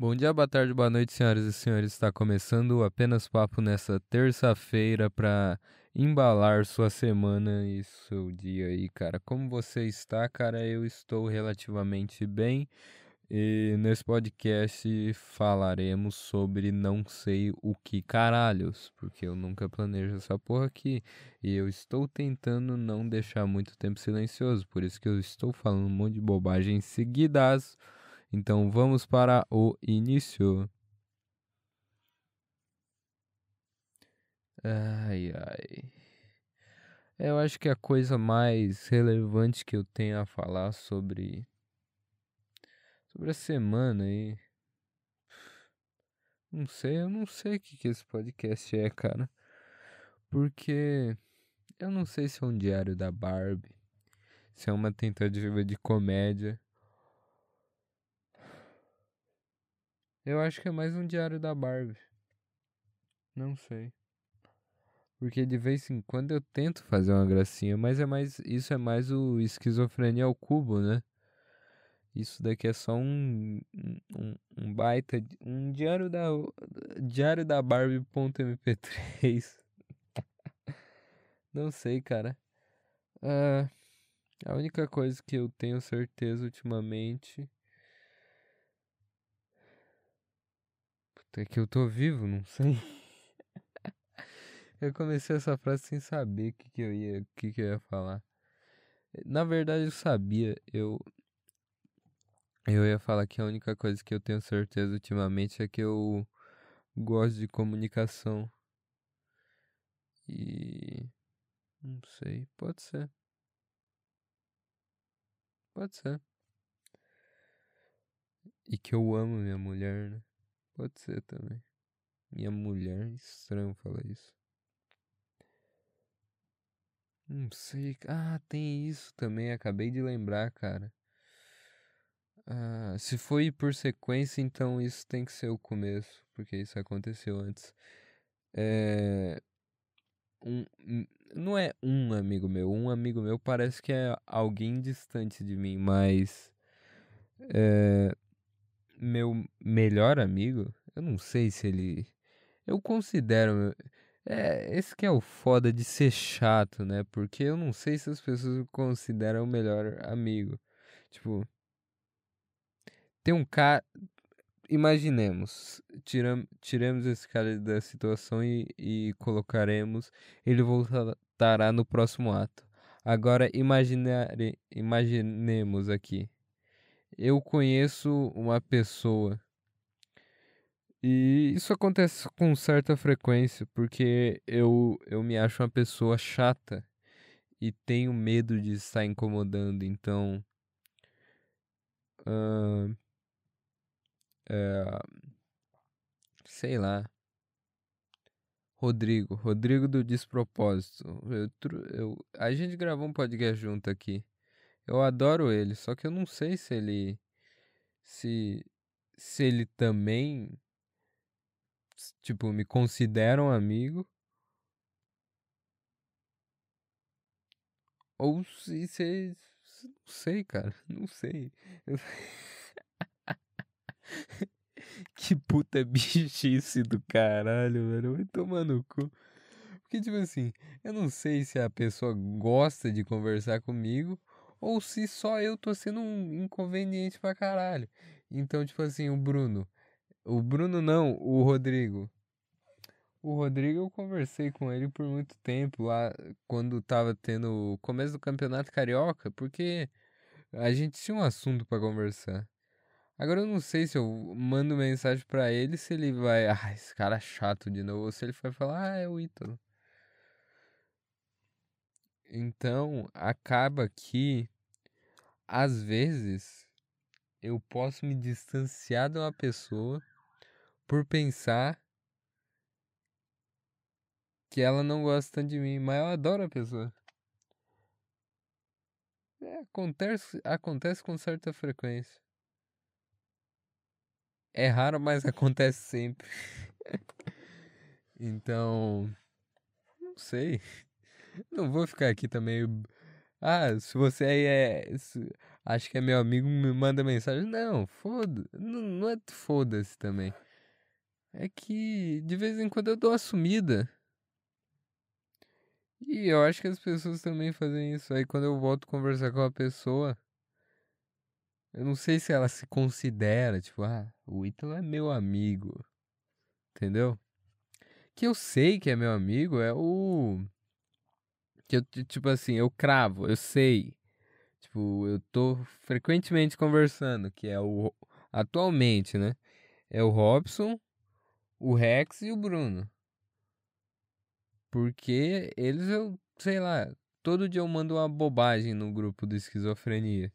Bom dia, boa tarde, boa noite, senhoras e senhores. Está começando o apenas papo nessa terça-feira para embalar sua semana e seu dia aí, cara. Como você está, cara? Eu estou relativamente bem. E nesse podcast falaremos sobre não sei o que caralhos, porque eu nunca planejo essa porra aqui. E eu estou tentando não deixar muito tempo silencioso, por isso que eu estou falando um monte de bobagem seguidas. Então vamos para o início. Ai, ai. Eu acho que a coisa mais relevante que eu tenho a falar sobre sobre a semana aí. Não sei, eu não sei o que, que esse podcast é, cara. Porque eu não sei se é um diário da Barbie, se é uma tentativa de comédia. Eu acho que é mais um diário da Barbie. Não sei. Porque de vez em quando eu tento fazer uma gracinha, mas é mais isso é mais o esquizofrenia ao cubo, né? Isso daqui é só um, um, um baita. Um diário da. Diário da Barbie.mp3. Não sei, cara. Uh, a única coisa que eu tenho certeza ultimamente. É que eu tô vivo, não sei. eu comecei essa frase sem saber o que, que eu ia, que, que eu ia falar. Na verdade eu sabia, eu eu ia falar que a única coisa que eu tenho certeza ultimamente é que eu gosto de comunicação. E. Não sei, pode ser. Pode ser. E que eu amo minha mulher, né? Pode ser também. Minha mulher, estranho falar isso. Não sei. Ah, tem isso também, acabei de lembrar, cara. Ah, se foi por sequência, então isso tem que ser o começo, porque isso aconteceu antes. É, um, não é um amigo meu, um amigo meu parece que é alguém distante de mim, mas é, meu melhor amigo, eu não sei se ele. Eu considero. É, esse que é o foda de ser chato, né? Porque eu não sei se as pessoas consideram o melhor amigo. Tipo, tem um cara. Imaginemos, tiram, tiremos esse cara da situação e, e colocaremos. Ele voltará no próximo ato. Agora imaginare, imaginemos aqui. Eu conheço uma pessoa. E isso acontece com certa frequência, porque eu, eu me acho uma pessoa chata e tenho medo de estar incomodando. Então. Uh, sei lá. Rodrigo, Rodrigo do Despropósito. Eu, eu, a gente gravou um podcast junto aqui. Eu adoro ele, só que eu não sei se ele. Se, se ele também. Tipo, me considera um amigo. Ou se. se não sei, cara. Não sei. Que puta bichice do caralho, mano. Vai tomar no cu. Porque, tipo assim, eu não sei se a pessoa gosta de conversar comigo ou se só eu tô sendo um inconveniente pra caralho. Então, tipo assim, o Bruno. O Bruno não, o Rodrigo. O Rodrigo eu conversei com ele por muito tempo lá quando tava tendo o começo do Campeonato Carioca, porque a gente tinha um assunto para conversar. Agora eu não sei se eu mando mensagem para ele se ele vai. Ah, esse cara é chato de novo. Ou se ele vai falar, ah, é o Ítalo. Então, acaba que, às vezes, eu posso me distanciar de uma pessoa por pensar que ela não gosta de mim, mas eu adoro a pessoa. É, acontece, acontece com certa frequência. É raro, mas acontece sempre. então, não sei. Não vou ficar aqui também. Ah, se você aí é. acho que é meu amigo, me manda mensagem. Não, foda. Não, não é foda-se também. É que de vez em quando eu dou uma sumida. E eu acho que as pessoas também fazem isso. Aí quando eu volto conversar com a pessoa, eu não sei se ela se considera, tipo, ah, o Ítalo é meu amigo. Entendeu? Que eu sei que é meu amigo é o. Que eu, tipo assim, eu cravo, eu sei. Tipo, eu tô frequentemente conversando, que é o. Atualmente, né? É o Robson, o Rex e o Bruno. Porque eles, eu, sei lá, todo dia eu mando uma bobagem no grupo do esquizofrenia.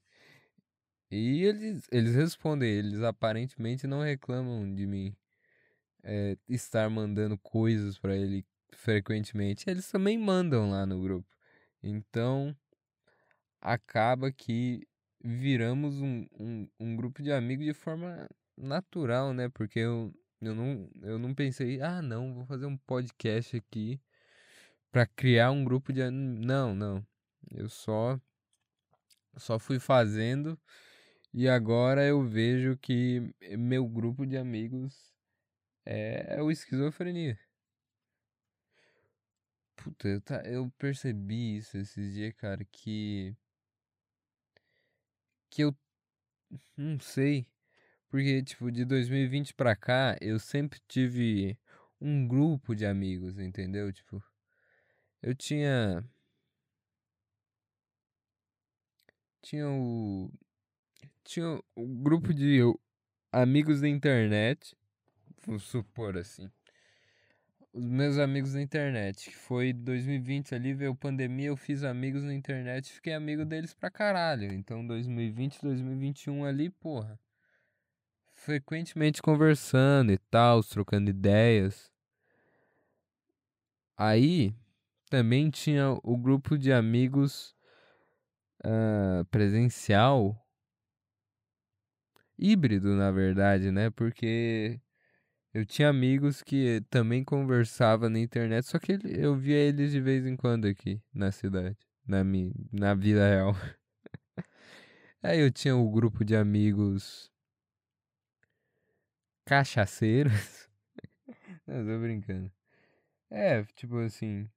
E eles, eles respondem, eles aparentemente não reclamam de mim é, estar mandando coisas para ele frequentemente. Eles também mandam lá no grupo. Então acaba que viramos um, um, um grupo de amigos de forma natural, né? Porque eu, eu, não, eu não pensei, ah, não, vou fazer um podcast aqui para criar um grupo de. Não, não. Eu só. Só fui fazendo e agora eu vejo que meu grupo de amigos é, é o esquizofrenia. Puta, eu, tá, eu percebi isso esses dias, cara, que. Que eu. Não sei. Porque, tipo, de 2020 pra cá, eu sempre tive um grupo de amigos, entendeu? Tipo, eu tinha. Tinha o. Tinha o grupo de amigos da internet. Vou supor assim. Os meus amigos da internet, que foi 2020 ali, veio pandemia, eu fiz amigos na internet fiquei amigo deles pra caralho. Então 2020, 2021 ali, porra. Frequentemente conversando e tal, trocando ideias. Aí, também tinha o grupo de amigos uh, presencial, híbrido na verdade, né? Porque eu tinha amigos que também conversava na internet, só que eu via eles de vez em quando aqui na cidade, na, minha, na vida real. Aí eu tinha o um grupo de amigos cachaceiros. Não, tô brincando. É, tipo assim,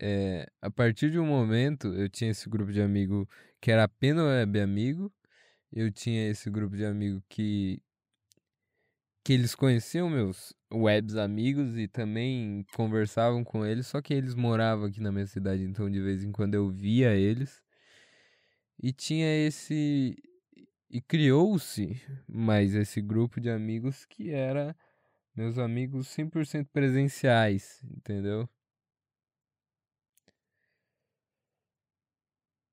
é, a partir de um momento eu tinha esse grupo de amigo que era apenas web amigo, eu tinha esse grupo de amigo que que eles conheciam meus webs amigos e também conversavam com eles, só que eles moravam aqui na minha cidade, então de vez em quando eu via eles. E tinha esse e criou-se mais esse grupo de amigos que era meus amigos 100% presenciais, entendeu?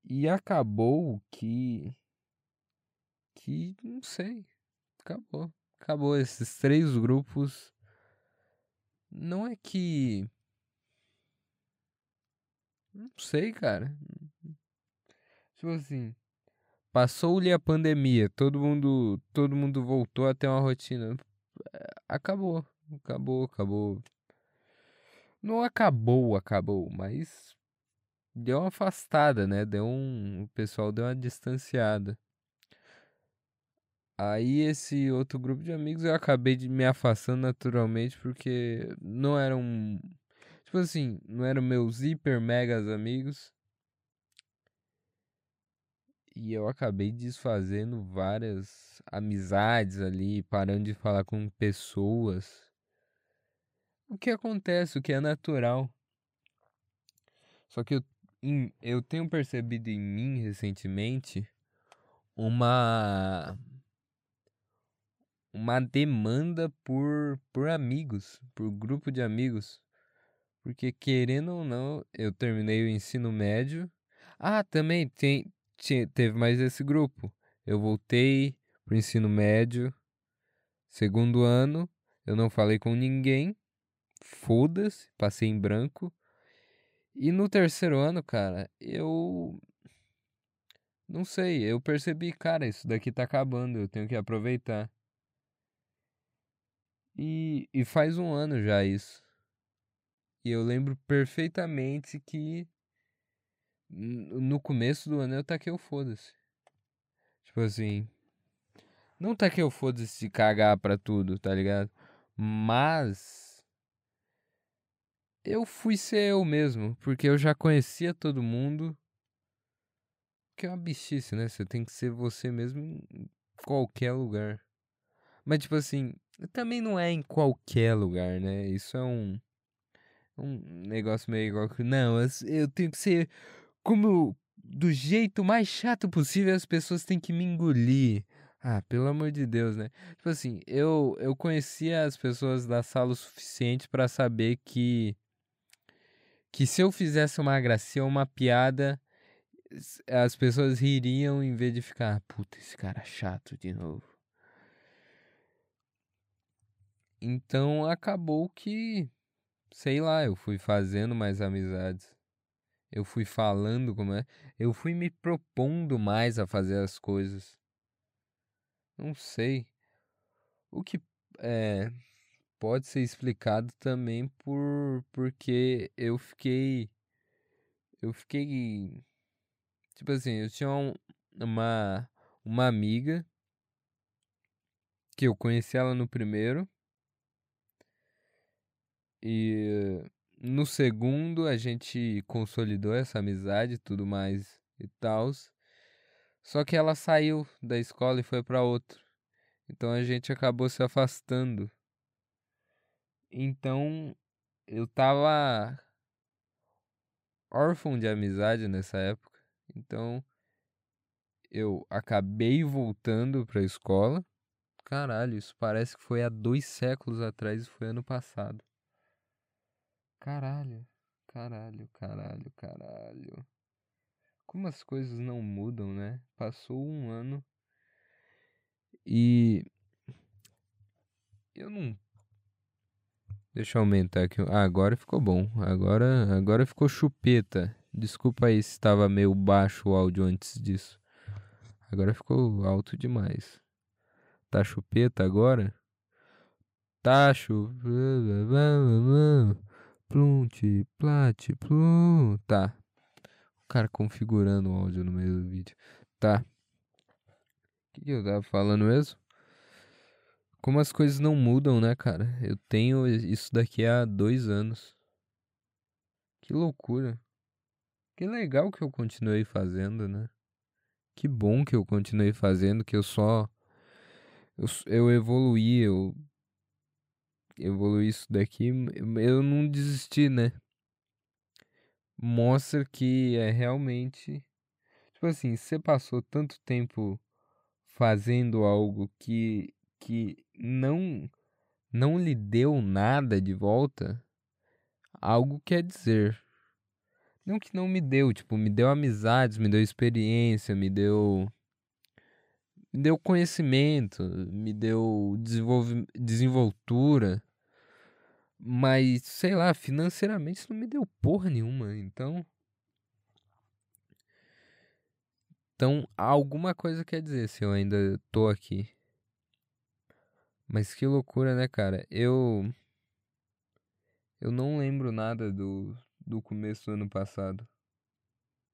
E acabou que. Que. Não sei. Acabou. Acabou. Esses três grupos. Não é que. Não sei, cara. Tipo assim. Passou-lhe a pandemia. Todo mundo. Todo mundo voltou a ter uma rotina. Acabou. Acabou, acabou. Não acabou, acabou, mas deu uma afastada, né? Deu um, o pessoal deu uma distanciada. Aí esse outro grupo de amigos eu acabei de me afastando naturalmente porque não eram tipo assim, não eram meus hiper megas amigos. E eu acabei desfazendo várias amizades ali, parando de falar com pessoas. O que acontece, o que é natural. Só que eu eu tenho percebido em mim recentemente uma uma demanda por por amigos, por grupo de amigos. Porque querendo ou não, eu terminei o ensino médio. Ah, também tem, teve mais esse grupo. Eu voltei pro ensino médio, segundo ano, eu não falei com ninguém. Foda-se, passei em branco. E no terceiro ano, cara, eu. Não sei, eu percebi, cara, isso daqui tá acabando, eu tenho que aproveitar. E, e faz um ano já isso. E eu lembro perfeitamente que no começo do ano eu taquei o foda-se. Tipo assim. Não taquei o foda-se de cagar pra tudo, tá ligado? Mas. Eu fui ser eu mesmo, porque eu já conhecia todo mundo. Que é uma bichice, né? Você tem que ser você mesmo em qualquer lugar. Mas, tipo assim, também não é em qualquer lugar, né? Isso é um. Um negócio meio igual que. Não, eu tenho que ser como. Do jeito mais chato possível, as pessoas têm que me engolir. Ah, pelo amor de Deus, né? Tipo assim, eu, eu conhecia as pessoas da sala o suficiente para saber que. Que se eu fizesse uma gracinha uma piada, as pessoas ririam em vez de ficar, puta, esse cara é chato de novo. Então acabou que, sei lá, eu fui fazendo mais amizades. Eu fui falando como é. Eu fui me propondo mais a fazer as coisas. Não sei. O que é, pode ser explicado também por porque eu fiquei eu fiquei tipo assim, eu tinha um, uma uma amiga que eu conheci ela no primeiro e no segundo a gente consolidou essa amizade, tudo mais e tal. Só que ela saiu da escola e foi para outro. Então a gente acabou se afastando. Então eu tava órfão de amizade nessa época. Então eu acabei voltando para a escola. Caralho, isso parece que foi há dois séculos atrás e foi ano passado. Caralho, caralho, caralho, caralho. Como as coisas não mudam, né? Passou um ano e eu não. Deixa eu aumentar aqui. Ah, agora ficou bom. Agora, agora ficou chupeta. Desculpa aí se estava meio baixo o áudio antes disso. Agora ficou alto demais. Tá chupeta agora? Tá chupeta. Plunte, plate, plum. Tá. O cara configurando o áudio no meio do vídeo. Tá. O que, que eu tava falando mesmo? Como as coisas não mudam, né, cara? Eu tenho isso daqui há dois anos. Que loucura. Que legal que eu continuei fazendo, né? Que bom que eu continuei fazendo, que eu só. Eu, eu evoluí, eu evoluir isso daqui, eu não desisti, né? Mostra que é realmente. Tipo assim, você passou tanto tempo fazendo algo que, que não, não lhe deu nada de volta, algo quer dizer. Não que não me deu, tipo, me deu amizades, me deu experiência, me deu me deu conhecimento, me deu desenvoltura, mas sei lá, financeiramente isso não me deu porra nenhuma, então. Então, alguma coisa quer dizer se eu ainda tô aqui. Mas que loucura, né, cara? Eu. Eu não lembro nada do, do começo do ano passado.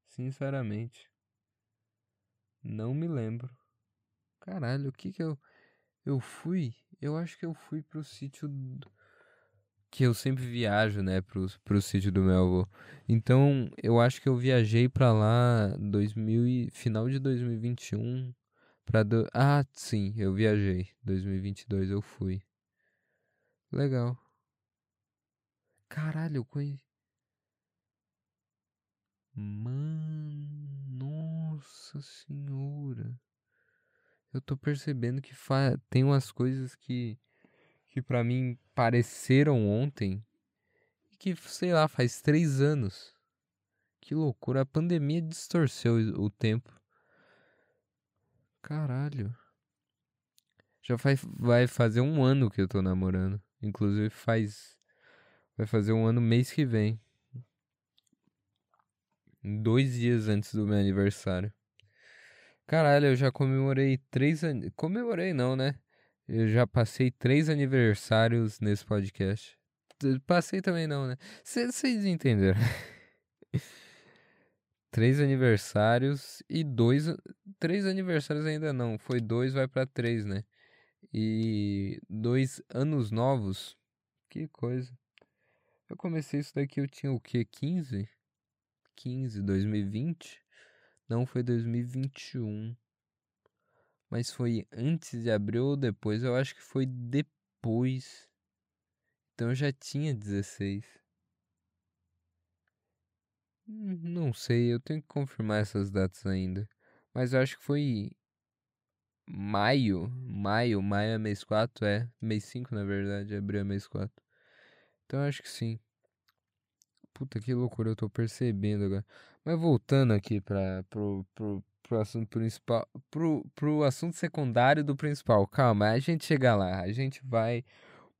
Sinceramente. Não me lembro. Caralho, o que que eu. Eu fui? Eu acho que eu fui pro sítio que eu sempre viajo, né, pro, pro sítio do meu avô. Então, eu acho que eu viajei pra lá 2000 e, final de 2021 para do... Ah, sim, eu viajei. 2022 eu fui. Legal. Caralho, eu conheci. Mano, nossa senhora. Eu tô percebendo que tem umas coisas que que para mim pareceram ontem e que, sei lá, faz três anos. Que loucura, a pandemia distorceu o tempo. Caralho. Já faz, vai fazer um ano que eu tô namorando. Inclusive faz. Vai fazer um ano mês que vem. Dois dias antes do meu aniversário. Caralho, eu já comemorei três anos. Comemorei não, né? Eu já passei três aniversários nesse podcast. Passei também não, né? Vocês entenderam. três aniversários e dois. Três aniversários ainda não. Foi dois, vai para três, né? E dois anos novos. Que coisa. Eu comecei isso daqui, eu tinha o quê? 15? 15, 2020? Não, foi 2021. Mas foi antes de abril ou depois? Eu acho que foi depois. Então eu já tinha 16. Hum, não sei, eu tenho que confirmar essas datas ainda. Mas eu acho que foi maio. Maio, maio é mês 4, é. Mês 5, na verdade, abril é mês 4. Então eu acho que sim. Puta que loucura, eu tô percebendo agora. Mas voltando aqui para pro, pro, pro assunto principal. Pro, pro assunto secundário do principal. Calma, a gente chega lá. A gente vai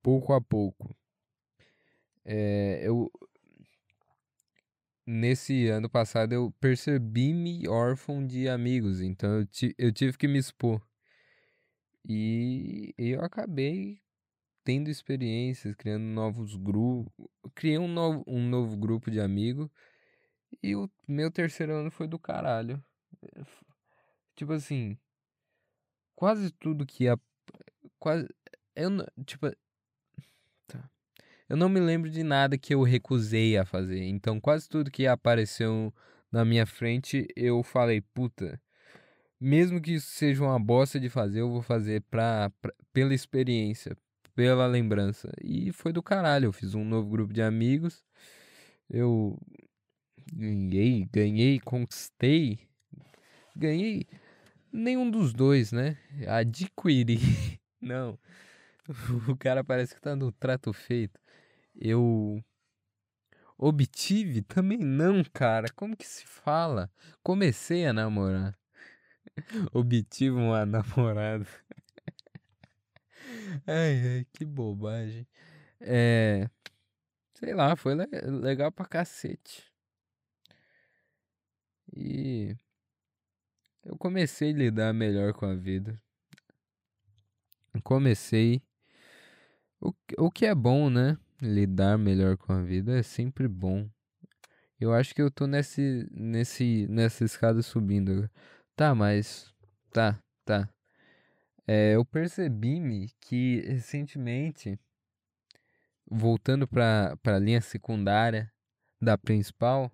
pouco a pouco. É, eu, nesse ano passado eu percebi-me órfão de amigos, então eu, eu tive que me expor. E eu acabei tendo experiências, criando novos grupos. Criei um novo, um novo grupo de amigos. E o meu terceiro ano foi do caralho. Tipo assim. Quase tudo que ia. Quase. Eu, tipo. Tá. Eu não me lembro de nada que eu recusei a fazer. Então, quase tudo que apareceu na minha frente, eu falei, puta. Mesmo que isso seja uma bosta de fazer, eu vou fazer pra, pra pela experiência, pela lembrança. E foi do caralho. Eu fiz um novo grupo de amigos. Eu ganhei, ganhei, conquistei. Ganhei nenhum dos dois, né? Adquiri. Não. O cara parece que tá no trato feito. Eu obtive também não, cara. Como que se fala? Comecei a namorar. Obtive uma namorada. ai, ai, que bobagem. É. Sei lá, foi legal pra cacete. E. Eu comecei a lidar melhor com a vida. Comecei. O, o que é bom, né? Lidar melhor com a vida é sempre bom. Eu acho que eu tô nesse, nesse, nessa escada subindo. Tá, mas. Tá, tá. É, eu percebi-me que recentemente, voltando para a linha secundária da principal,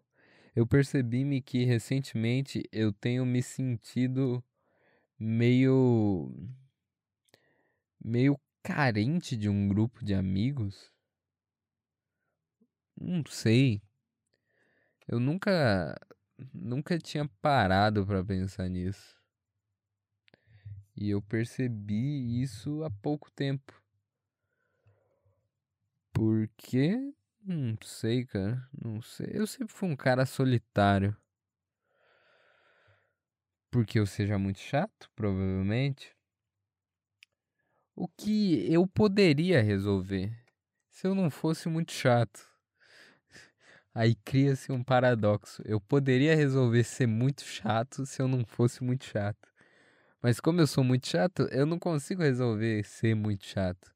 eu percebi-me que recentemente eu tenho me sentido meio. meio carente de um grupo de amigos. Não sei. Eu nunca nunca tinha parado para pensar nisso. E eu percebi isso há pouco tempo. Porque não sei, cara. Não sei. Eu sempre fui um cara solitário. Porque eu seja muito chato, provavelmente. O que eu poderia resolver se eu não fosse muito chato. Aí cria-se um paradoxo. Eu poderia resolver ser muito chato se eu não fosse muito chato. Mas como eu sou muito chato, eu não consigo resolver ser muito chato.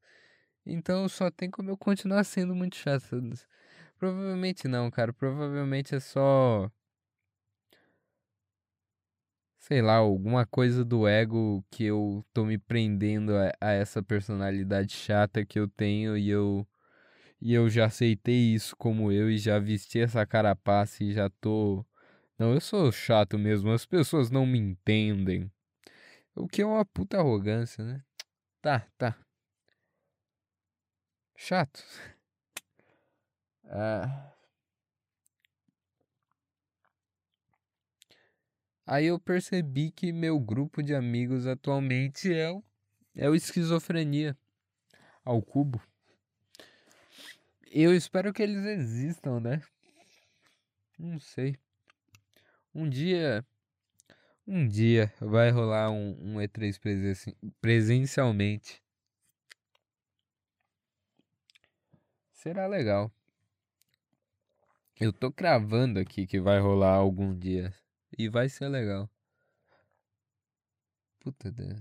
Então só tem como eu continuar sendo muito chato. Provavelmente não, cara. Provavelmente é só. Sei lá, alguma coisa do ego que eu tô me prendendo a, a essa personalidade chata que eu tenho e eu. E eu já aceitei isso como eu e já vesti essa carapaça e já tô. Não, eu sou chato mesmo, as pessoas não me entendem. O que é uma puta arrogância, né? Tá, tá. Chato. Ah. Aí eu percebi que meu grupo de amigos atualmente é o, é o esquizofrenia ao cubo. Eu espero que eles existam, né? Não sei. Um dia um dia vai rolar um, um E3 presen presencialmente. Será legal. Eu tô cravando aqui que vai rolar algum dia. E vai ser legal. Puta Deus.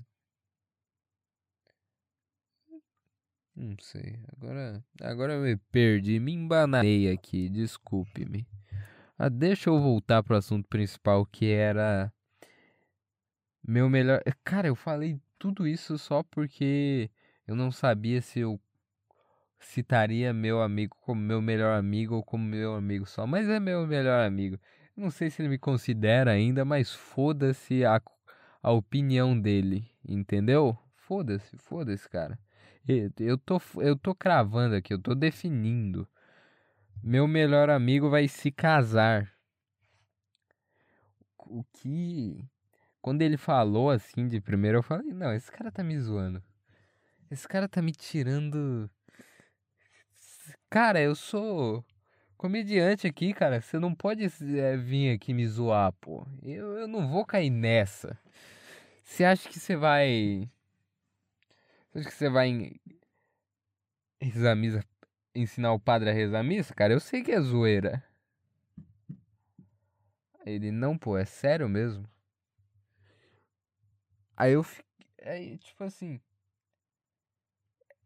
Não sei. Agora, agora eu me perdi, me embananei aqui. Desculpe-me. Ah, deixa eu voltar pro assunto principal, que era meu melhor. Cara, eu falei tudo isso só porque eu não sabia se eu citaria meu amigo como meu melhor amigo ou como meu amigo só, mas é meu melhor amigo. Não sei se ele me considera ainda, mas foda-se a, a opinião dele, entendeu? Foda-se, foda-se, cara. Eu tô, eu tô cravando aqui, eu tô definindo. Meu melhor amigo vai se casar. O que. Quando ele falou assim de primeiro, eu falei: Não, esse cara tá me zoando. Esse cara tá me tirando. Cara, eu sou comediante aqui, cara. Você não pode é, vir aqui me zoar, pô. Eu, eu não vou cair nessa. Você acha que você vai. Você acha que você vai rezar ensinar o padre a rezar missa? Cara, eu sei que é zoeira. Ele, não, pô, é sério mesmo? Aí eu fiquei. Aí, tipo assim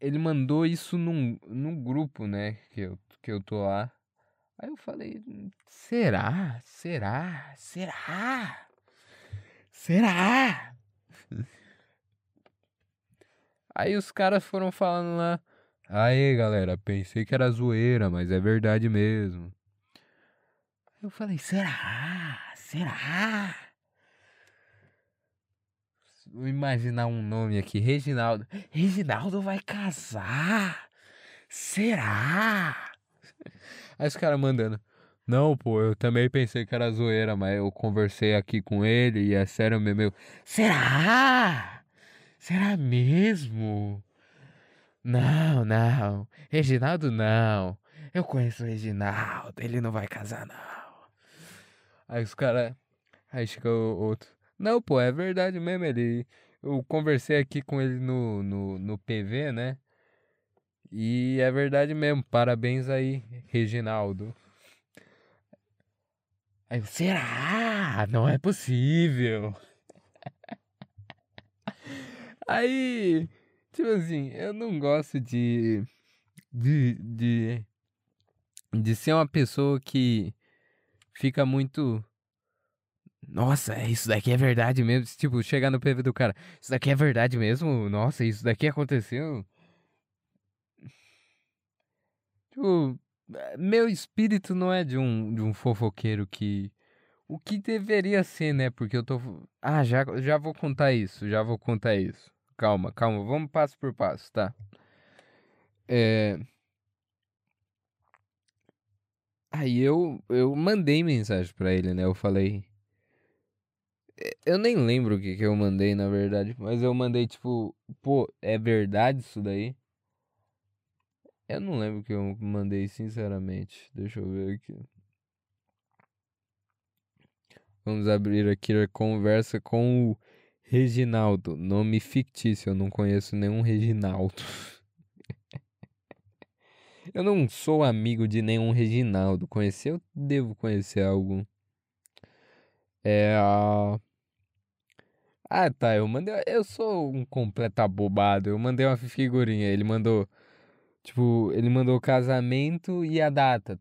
ele mandou isso num, num grupo, né? Que eu, que eu tô lá. Aí eu falei, será? Será? Será? Será? Aí os caras foram falando lá. Aí, galera, pensei que era zoeira, mas é verdade mesmo. Eu falei, será? Será? Imaginar um nome aqui, Reginaldo. Reginaldo vai casar? Será? Aí os caras mandando. Não, pô, eu também pensei que era zoeira, mas eu conversei aqui com ele e é sério mesmo. Será? Será mesmo? Não, não. Reginaldo não. Eu conheço o Reginaldo, ele não vai casar, não. Aí os caras. Aí chega o outro. Não, pô, é verdade mesmo. Ele, eu conversei aqui com ele no, no, no PV, né? E é verdade mesmo. Parabéns aí, Reginaldo. Aí, será? Não é possível. Aí, tipo assim, eu não gosto de, de, de, de ser uma pessoa que fica muito nossa, isso daqui é verdade mesmo. Tipo, chegar no PV do cara. Isso daqui é verdade mesmo? Nossa, isso daqui aconteceu? Tipo, meu espírito não é de um, de um fofoqueiro que. O que deveria ser, né? Porque eu tô. Ah, já, já vou contar isso. Já vou contar isso. Calma, calma. Vamos passo por passo, tá? É. Aí eu, eu mandei mensagem pra ele, né? Eu falei. Eu nem lembro o que, que eu mandei, na verdade. Mas eu mandei, tipo, pô, é verdade isso daí? Eu não lembro o que eu mandei, sinceramente. Deixa eu ver aqui. Vamos abrir aqui a conversa com o Reginaldo. Nome fictício, eu não conheço nenhum Reginaldo. eu não sou amigo de nenhum Reginaldo. Conhecer, eu devo conhecer algum. É a. Ah, tá. Eu mandei. Eu sou um completo abobado. Eu mandei uma figurinha. Ele mandou. Tipo, ele mandou o casamento e a data.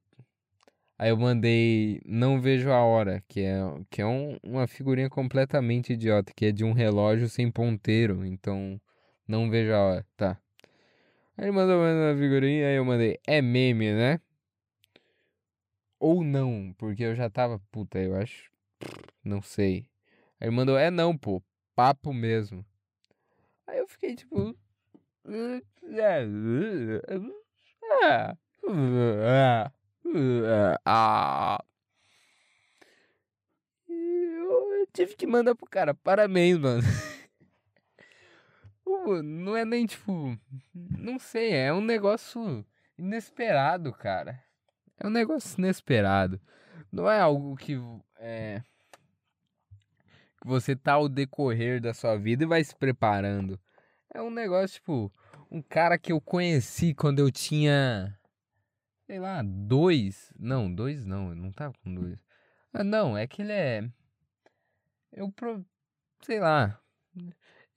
Aí eu mandei Não Vejo a Hora, que é, que é um, uma figurinha completamente idiota, que é de um relógio sem ponteiro. Então, não vejo a hora. Tá. Aí ele mandou uma figurinha, aí eu mandei É meme, né? Ou não, porque eu já tava. Puta, eu acho. Não sei. Aí ele mandou, é não, pô, papo mesmo. Aí eu fiquei tipo. Ah. Eu tive que mandar pro cara, parabéns, mano. Não é nem tipo. Não sei, é um negócio inesperado, cara. É um negócio inesperado. Não é algo que. É, você tá ao decorrer da sua vida e vai se preparando. É um negócio, tipo, um cara que eu conheci quando eu tinha, sei lá, dois. Não, dois não, eu não tava com dois. Ah, não, é que ele é. Eu, pro... sei lá.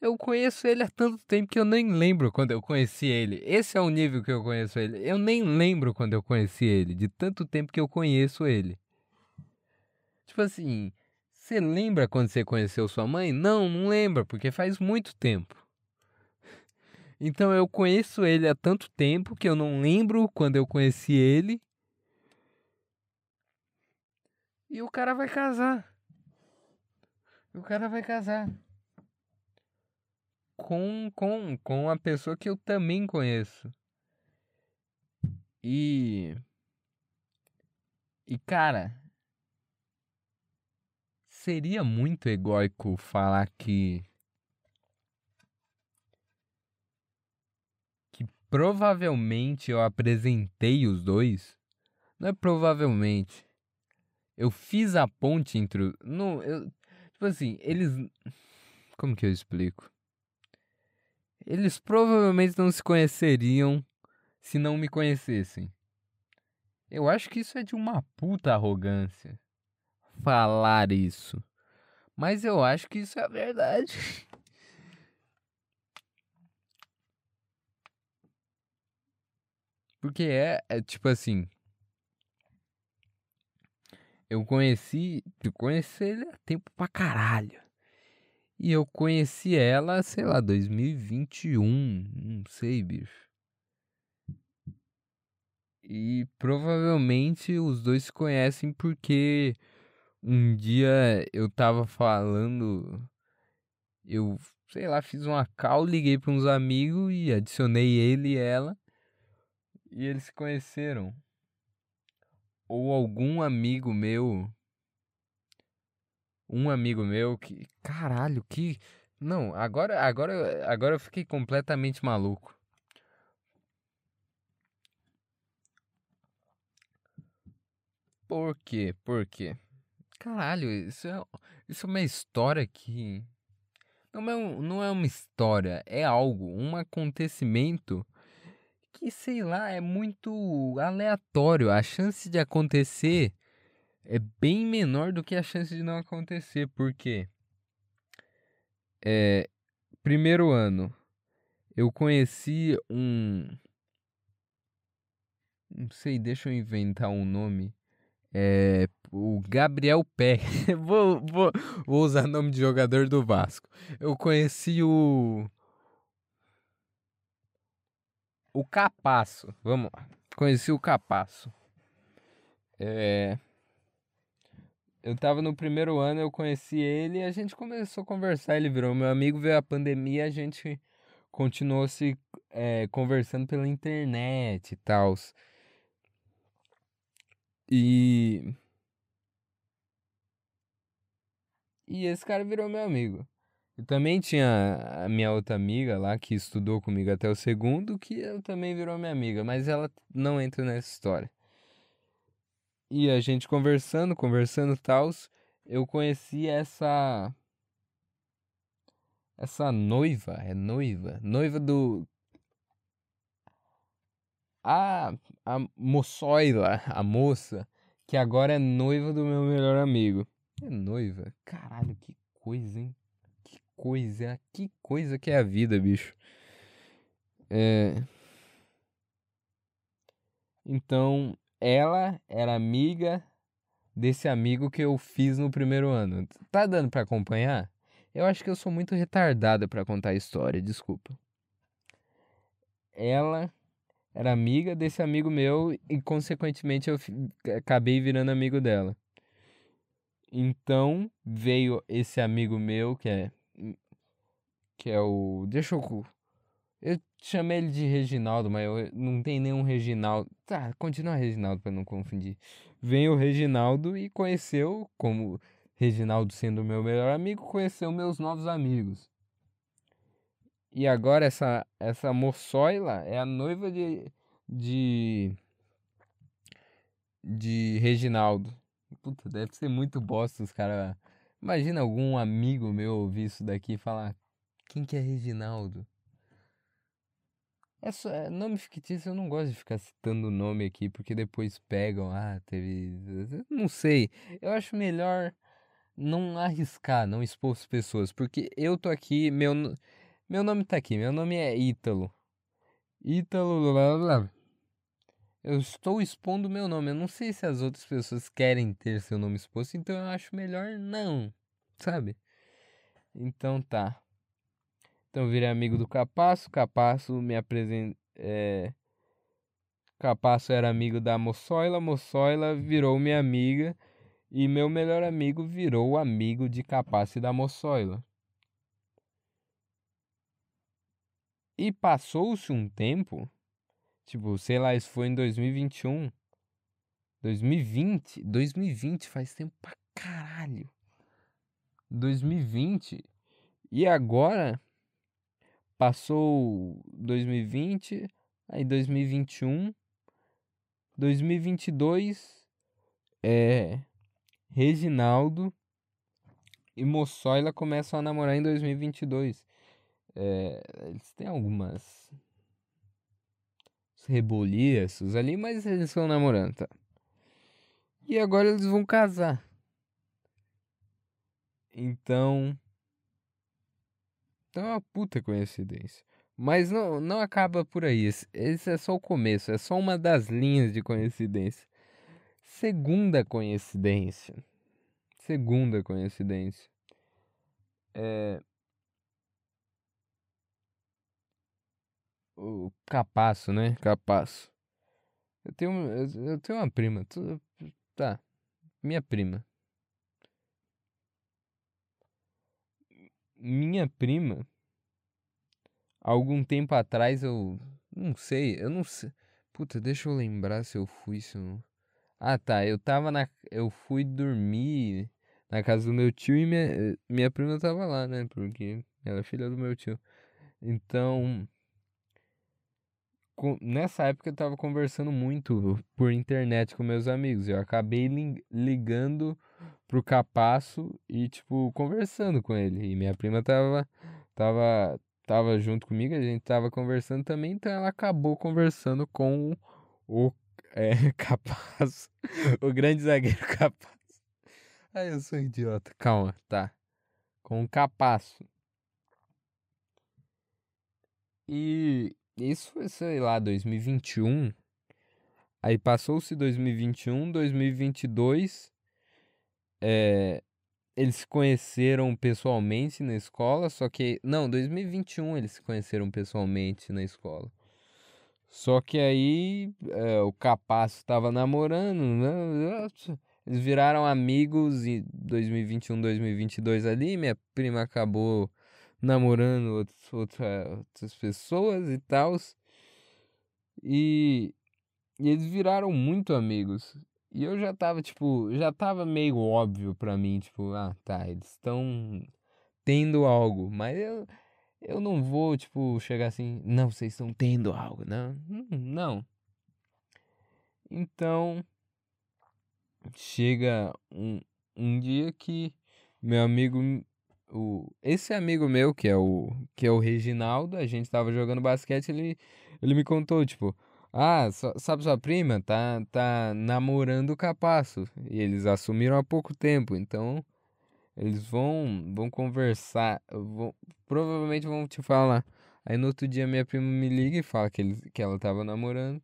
Eu conheço ele há tanto tempo que eu nem lembro quando eu conheci ele. Esse é o nível que eu conheço ele. Eu nem lembro quando eu conheci ele, de tanto tempo que eu conheço ele. Tipo assim, você lembra quando você conheceu sua mãe? Não, não lembra, porque faz muito tempo. Então eu conheço ele há tanto tempo que eu não lembro quando eu conheci ele. E o cara vai casar. O cara vai casar. Com, com, com a pessoa que eu também conheço. E. E cara. Seria muito egóico falar que. Que provavelmente eu apresentei os dois. Não é provavelmente. Eu fiz a ponte entre. Não, eu, Tipo assim, eles. Como que eu explico? Eles provavelmente não se conheceriam se não me conhecessem. Eu acho que isso é de uma puta arrogância. Falar isso. Mas eu acho que isso é a verdade. Porque é, é tipo assim. Eu conheci, eu conheci ele há tempo pra caralho. E eu conheci ela, sei lá, 2021, não sei, bicho. E provavelmente os dois se conhecem porque um dia eu tava falando, eu, sei lá, fiz uma call, liguei para uns amigos e adicionei ele e ela. E eles se conheceram ou algum amigo meu. Um amigo meu que. Caralho, que. Não, agora, agora, agora eu fiquei completamente maluco. Por quê? Por quê? Caralho, isso é, isso é uma história que. Não é, um, não é uma história, é algo, um acontecimento que, sei lá, é muito aleatório. A chance de acontecer é bem menor do que a chance de não acontecer. Por quê? É, primeiro ano, eu conheci um. Não sei, deixa eu inventar um nome. É, o Gabriel Pé. vou, vou, vou usar nome de jogador do Vasco. Eu conheci o o Capasso. Vamos lá. Conheci o Capasso. É... Eu tava no primeiro ano, eu conheci ele e a gente começou a conversar. Ele virou meu amigo, veio a pandemia, a gente continuou se é, conversando pela internet e tal. E. E esse cara virou meu amigo. E também tinha a minha outra amiga lá que estudou comigo até o segundo, que eu também virou minha amiga, mas ela não entra nessa história. E a gente conversando, conversando tal, eu conheci essa essa noiva, é noiva, noiva do a a moçoila, a moça, que agora é noiva do meu melhor amigo. É noiva? Caralho, que coisa, hein? coisa, que coisa que é a vida, bicho. É... Então, ela era amiga desse amigo que eu fiz no primeiro ano. Tá dando para acompanhar? Eu acho que eu sou muito retardada para contar a história, desculpa. Ela era amiga desse amigo meu e consequentemente eu acabei virando amigo dela. Então veio esse amigo meu que é que é o. Deixa eu. Eu chamei ele de Reginaldo, mas eu, não tem nenhum Reginaldo. Tá, continua Reginaldo para não confundir. Vem o Reginaldo e conheceu, como Reginaldo sendo meu melhor amigo, conheceu meus novos amigos. E agora essa essa moçoila é a noiva de de de Reginaldo. Puta, deve ser muito bosta os caras. Imagina algum amigo meu ouvir isso daqui e falar: quem que é Reginaldo? É só, é nome fictício, eu não gosto de ficar citando o nome aqui, porque depois pegam, ah, teve. Não sei. Eu acho melhor não arriscar, não expor as pessoas, porque eu tô aqui, meu, meu nome tá aqui, meu nome é Ítalo. Ítalo, blá, blá. Eu estou expondo meu nome. Eu não sei se as outras pessoas querem ter seu nome exposto, então eu acho melhor não, sabe? Então tá. Então eu virei amigo do Capasso, Capasso me apresenta. É... Capasso era amigo da Moçoila, Moçoila virou minha amiga e meu melhor amigo virou amigo de Capasso e da Moçoila. E passou-se um tempo, tipo, sei lá, isso foi em 2021. 2020, 2020 faz tempo pra caralho. 2020 e agora passou 2020, aí 2021, 2022 é Reginaldo e Moçoila começam a namorar em 2022. É, eles têm algumas reboliços ali, mas eles estão namorando, tá? E agora eles vão casar. Então. Então é uma puta coincidência. Mas não, não acaba por aí. Esse, é só o começo. É só uma das linhas de coincidência. Segunda coincidência. Segunda coincidência. É. O Capasso, né? Capasso. Eu tenho, eu tenho uma prima. Tá. Minha prima. Minha prima. Algum tempo atrás eu. Não sei. Eu não sei. Puta, deixa eu lembrar se eu fui, se eu não. Ah, tá. Eu tava na. Eu fui dormir na casa do meu tio e minha, minha prima tava lá, né? Porque ela é filha do meu tio. Então nessa época eu tava conversando muito por internet com meus amigos. Eu acabei ligando pro Capasso e, tipo, conversando com ele. E minha prima tava, tava, tava junto comigo, a gente tava conversando também, então ela acabou conversando com o é, Capasso, o grande zagueiro Capasso. Ai, eu sou idiota. Calma, tá. Com o Capasso. E isso foi, sei lá, 2021. Aí passou-se 2021, 2022. É, eles se conheceram pessoalmente na escola, só que. Não, 2021 eles se conheceram pessoalmente na escola. Só que aí é, o Capasso estava namorando, né? Eles viraram amigos em 2021, 2022 ali. Minha prima acabou namorando outros, outra, outras pessoas e tal. E, e eles viraram muito amigos. E eu já tava, tipo, já tava meio óbvio pra mim, tipo, ah, tá, eles estão tendo algo, mas eu, eu não vou, tipo, chegar assim, não, vocês estão tendo algo, não, não. Então, chega um, um dia que meu amigo o esse amigo meu que é o que é o Reginaldo, a gente tava jogando basquete, ele ele me contou, tipo, ah, sabe sua prima tá tá namorando o Capasso e eles assumiram há pouco tempo, então eles vão vão conversar, vão, provavelmente vão te falar. Aí no outro dia minha prima me liga e fala que ele, que ela tava namorando.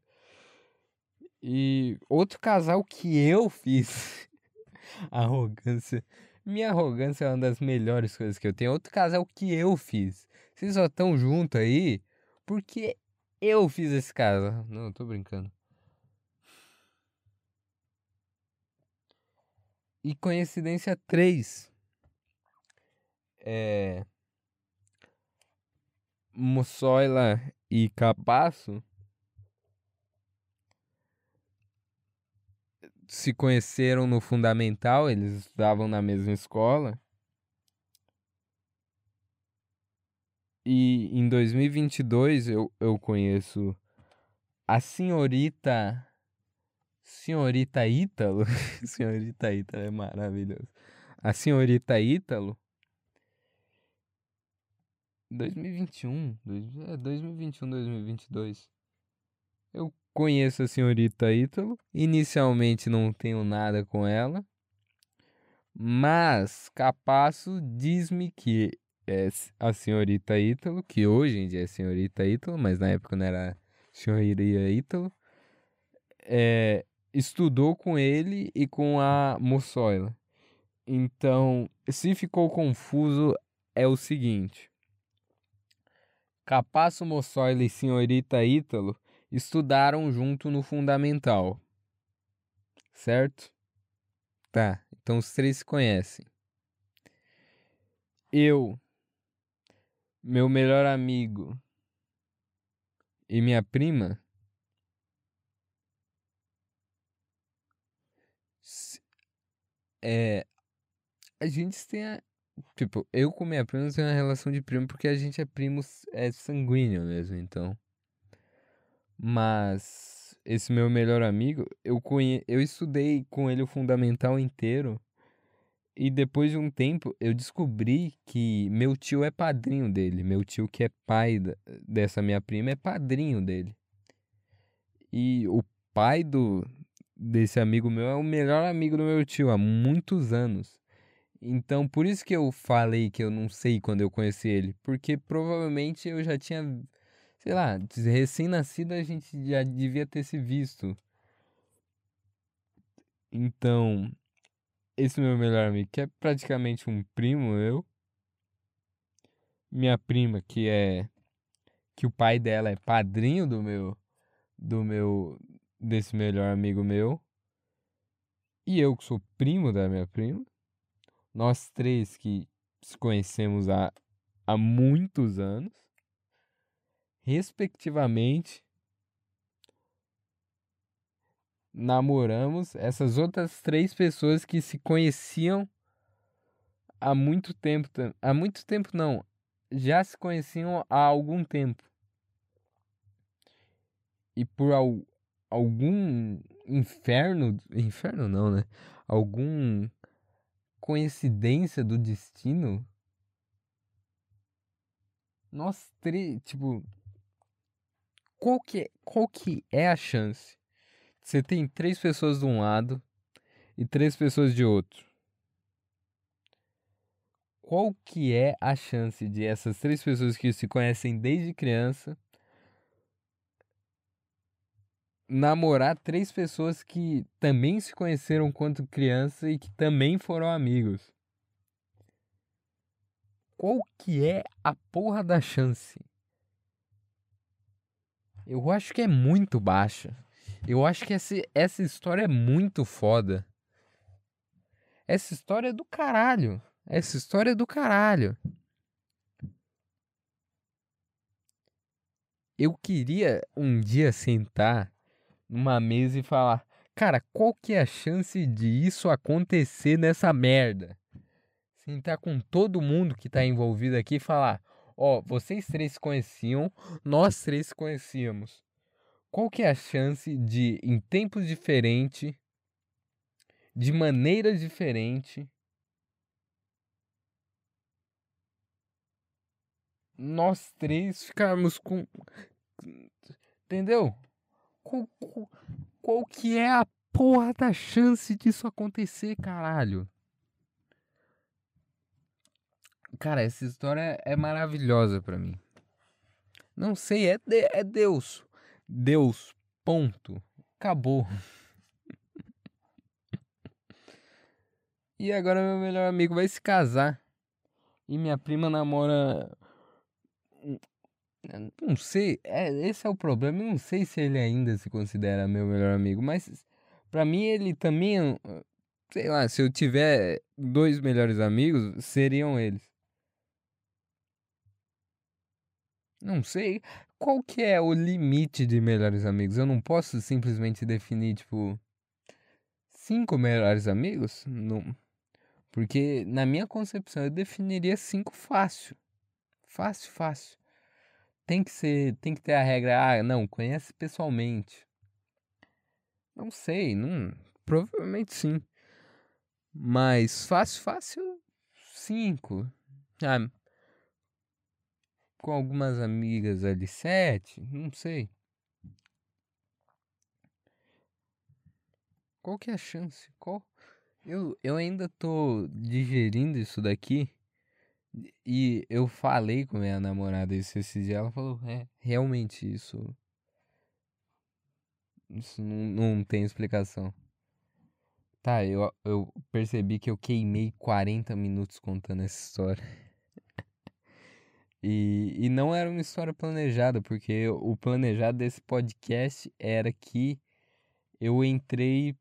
E outro casal que eu fiz. Arrogância. Minha arrogância é uma das melhores coisas que eu tenho. Outro caso é o que eu fiz. Vocês só estão junto aí porque eu fiz esse caso. Não, tô brincando. E coincidência 3. É. Mussoila e Capasso se conheceram no fundamental, eles estudavam na mesma escola. E em 2022 eu, eu conheço a senhorita. Senhorita Ítalo. senhorita Ítalo é maravilhoso. A senhorita Ítalo. 2021. É 2021, 2022. Eu Conheço a senhorita Ítalo. Inicialmente não tenho nada com ela. Mas Capasso diz-me que é a senhorita Ítalo, que hoje em dia é senhorita Ítalo, mas na época não era senhoria Ítalo. é, estudou com ele e com a Moçoila. Então, se ficou confuso, é o seguinte. Capasso Moçoila e Senhorita Ítalo estudaram junto no fundamental. Certo? Tá, então os três se conhecem. Eu, meu melhor amigo e minha prima é a gente tem a, tipo, eu com minha prima tenho uma relação de primo porque a gente é primo é sanguíneo mesmo, então. Mas esse meu melhor amigo, eu conhe... eu estudei com ele o fundamental inteiro. E depois de um tempo, eu descobri que meu tio é padrinho dele. Meu tio, que é pai dessa minha prima, é padrinho dele. E o pai do desse amigo meu é o melhor amigo do meu tio há muitos anos. Então, por isso que eu falei que eu não sei quando eu conheci ele, porque provavelmente eu já tinha, sei lá, recém-nascido a gente já devia ter se visto. Então, esse meu melhor amigo, que é praticamente um primo meu, minha prima, que é que o pai dela é padrinho do meu do meu desse melhor amigo meu, e eu que sou primo da minha prima. Nós três que nos conhecemos há, há muitos anos, respectivamente, namoramos essas outras três pessoas que se conheciam há muito tempo. Há muito tempo não, já se conheciam há algum tempo. E por al, algum inferno, inferno não, né? Algum coincidência do destino, nós três, tipo, qual que, é, qual que é a chance? Você tem três pessoas de um lado e três pessoas de outro. Qual que é a chance de essas três pessoas que se conhecem desde criança namorar três pessoas que também se conheceram quando criança e que também foram amigos. Qual que é a porra da chance? Eu acho que é muito baixa. Eu acho que essa, essa história é muito foda. Essa história é do caralho. Essa história é do caralho. Eu queria um dia sentar numa mesa e falar: Cara, qual que é a chance de isso acontecer nessa merda? Sentar com todo mundo que tá envolvido aqui e falar: Ó, vocês três se conheciam, nós três se conhecíamos. Qual que é a chance de, em tempos diferentes, de maneira diferente, nós três ficarmos com. Entendeu? Qual, qual, qual que é a porra da chance disso acontecer, caralho? Cara, essa história é maravilhosa para mim. Não sei, é, de, é Deus. Deus, ponto. Acabou. e agora meu melhor amigo vai se casar. E minha prima namora não sei, é, esse é o problema. Eu não sei se ele ainda se considera meu melhor amigo, mas para mim ele também, sei lá, se eu tiver dois melhores amigos, seriam eles. Não sei qual que é o limite de melhores amigos. Eu não posso simplesmente definir tipo cinco melhores amigos, não. Porque na minha concepção eu definiria cinco fácil. Fácil, fácil tem que ser, tem que ter a regra, ah, não, conhece pessoalmente. Não sei, não, provavelmente sim. Mas fácil, fácil, cinco. Ah, com algumas amigas ali, sete, não sei. Qual que é a chance? Qual? Eu, eu ainda tô digerindo isso daqui. E eu falei com minha namorada isso esse dia, ela falou, é, realmente isso Isso não, não tem explicação. Tá, eu, eu percebi que eu queimei 40 minutos contando essa história. E, e não era uma história planejada, porque o planejado desse podcast era que eu entrei.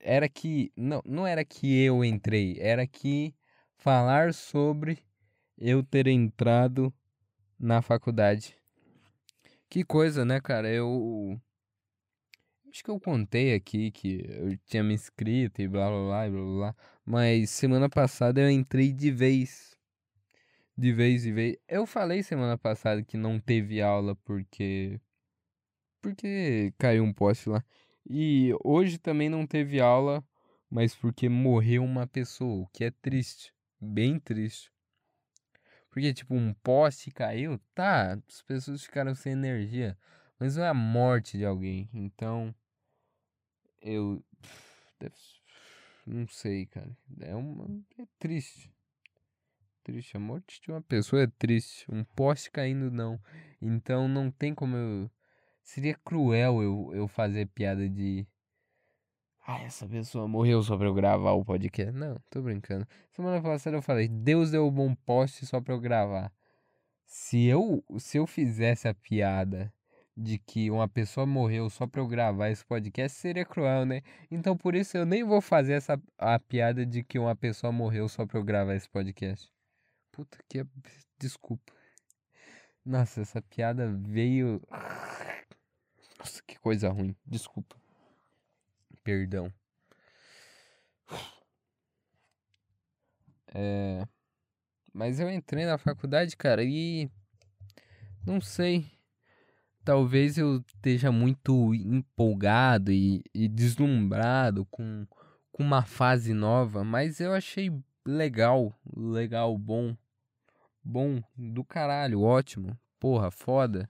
Era que. Não, não era que eu entrei, era que falar sobre eu ter entrado na faculdade. Que coisa, né, cara? Eu. Acho que eu contei aqui que eu tinha me inscrito e blá blá blá blá blá. Mas semana passada eu entrei de vez. De vez de vez. Eu falei semana passada que não teve aula porque. Porque caiu um poste lá. E hoje também não teve aula, mas porque morreu uma pessoa, o que é triste. Bem triste. Porque, tipo, um poste caiu, tá, as pessoas ficaram sem energia. Mas não é a morte de alguém. Então. Eu. Não sei, cara. É uma. É triste. Triste. A morte de uma pessoa é triste. Um poste caindo, não. Então não tem como eu. Seria cruel eu, eu fazer piada de. Ah, essa pessoa morreu só pra eu gravar o podcast. Não, tô brincando. Semana passada eu falei, Deus deu um bom poste só pra eu gravar. Se eu, se eu fizesse a piada de que uma pessoa morreu só pra eu gravar esse podcast, seria cruel, né? Então por isso eu nem vou fazer essa a piada de que uma pessoa morreu só pra eu gravar esse podcast. Puta que. Desculpa. Nossa, essa piada veio. Nossa, que coisa ruim. Desculpa. Perdão. É. Mas eu entrei na faculdade, cara, e. Não sei. Talvez eu esteja muito empolgado e, e deslumbrado com, com uma fase nova, mas eu achei legal, legal, bom. Bom, do caralho, ótimo. Porra, foda.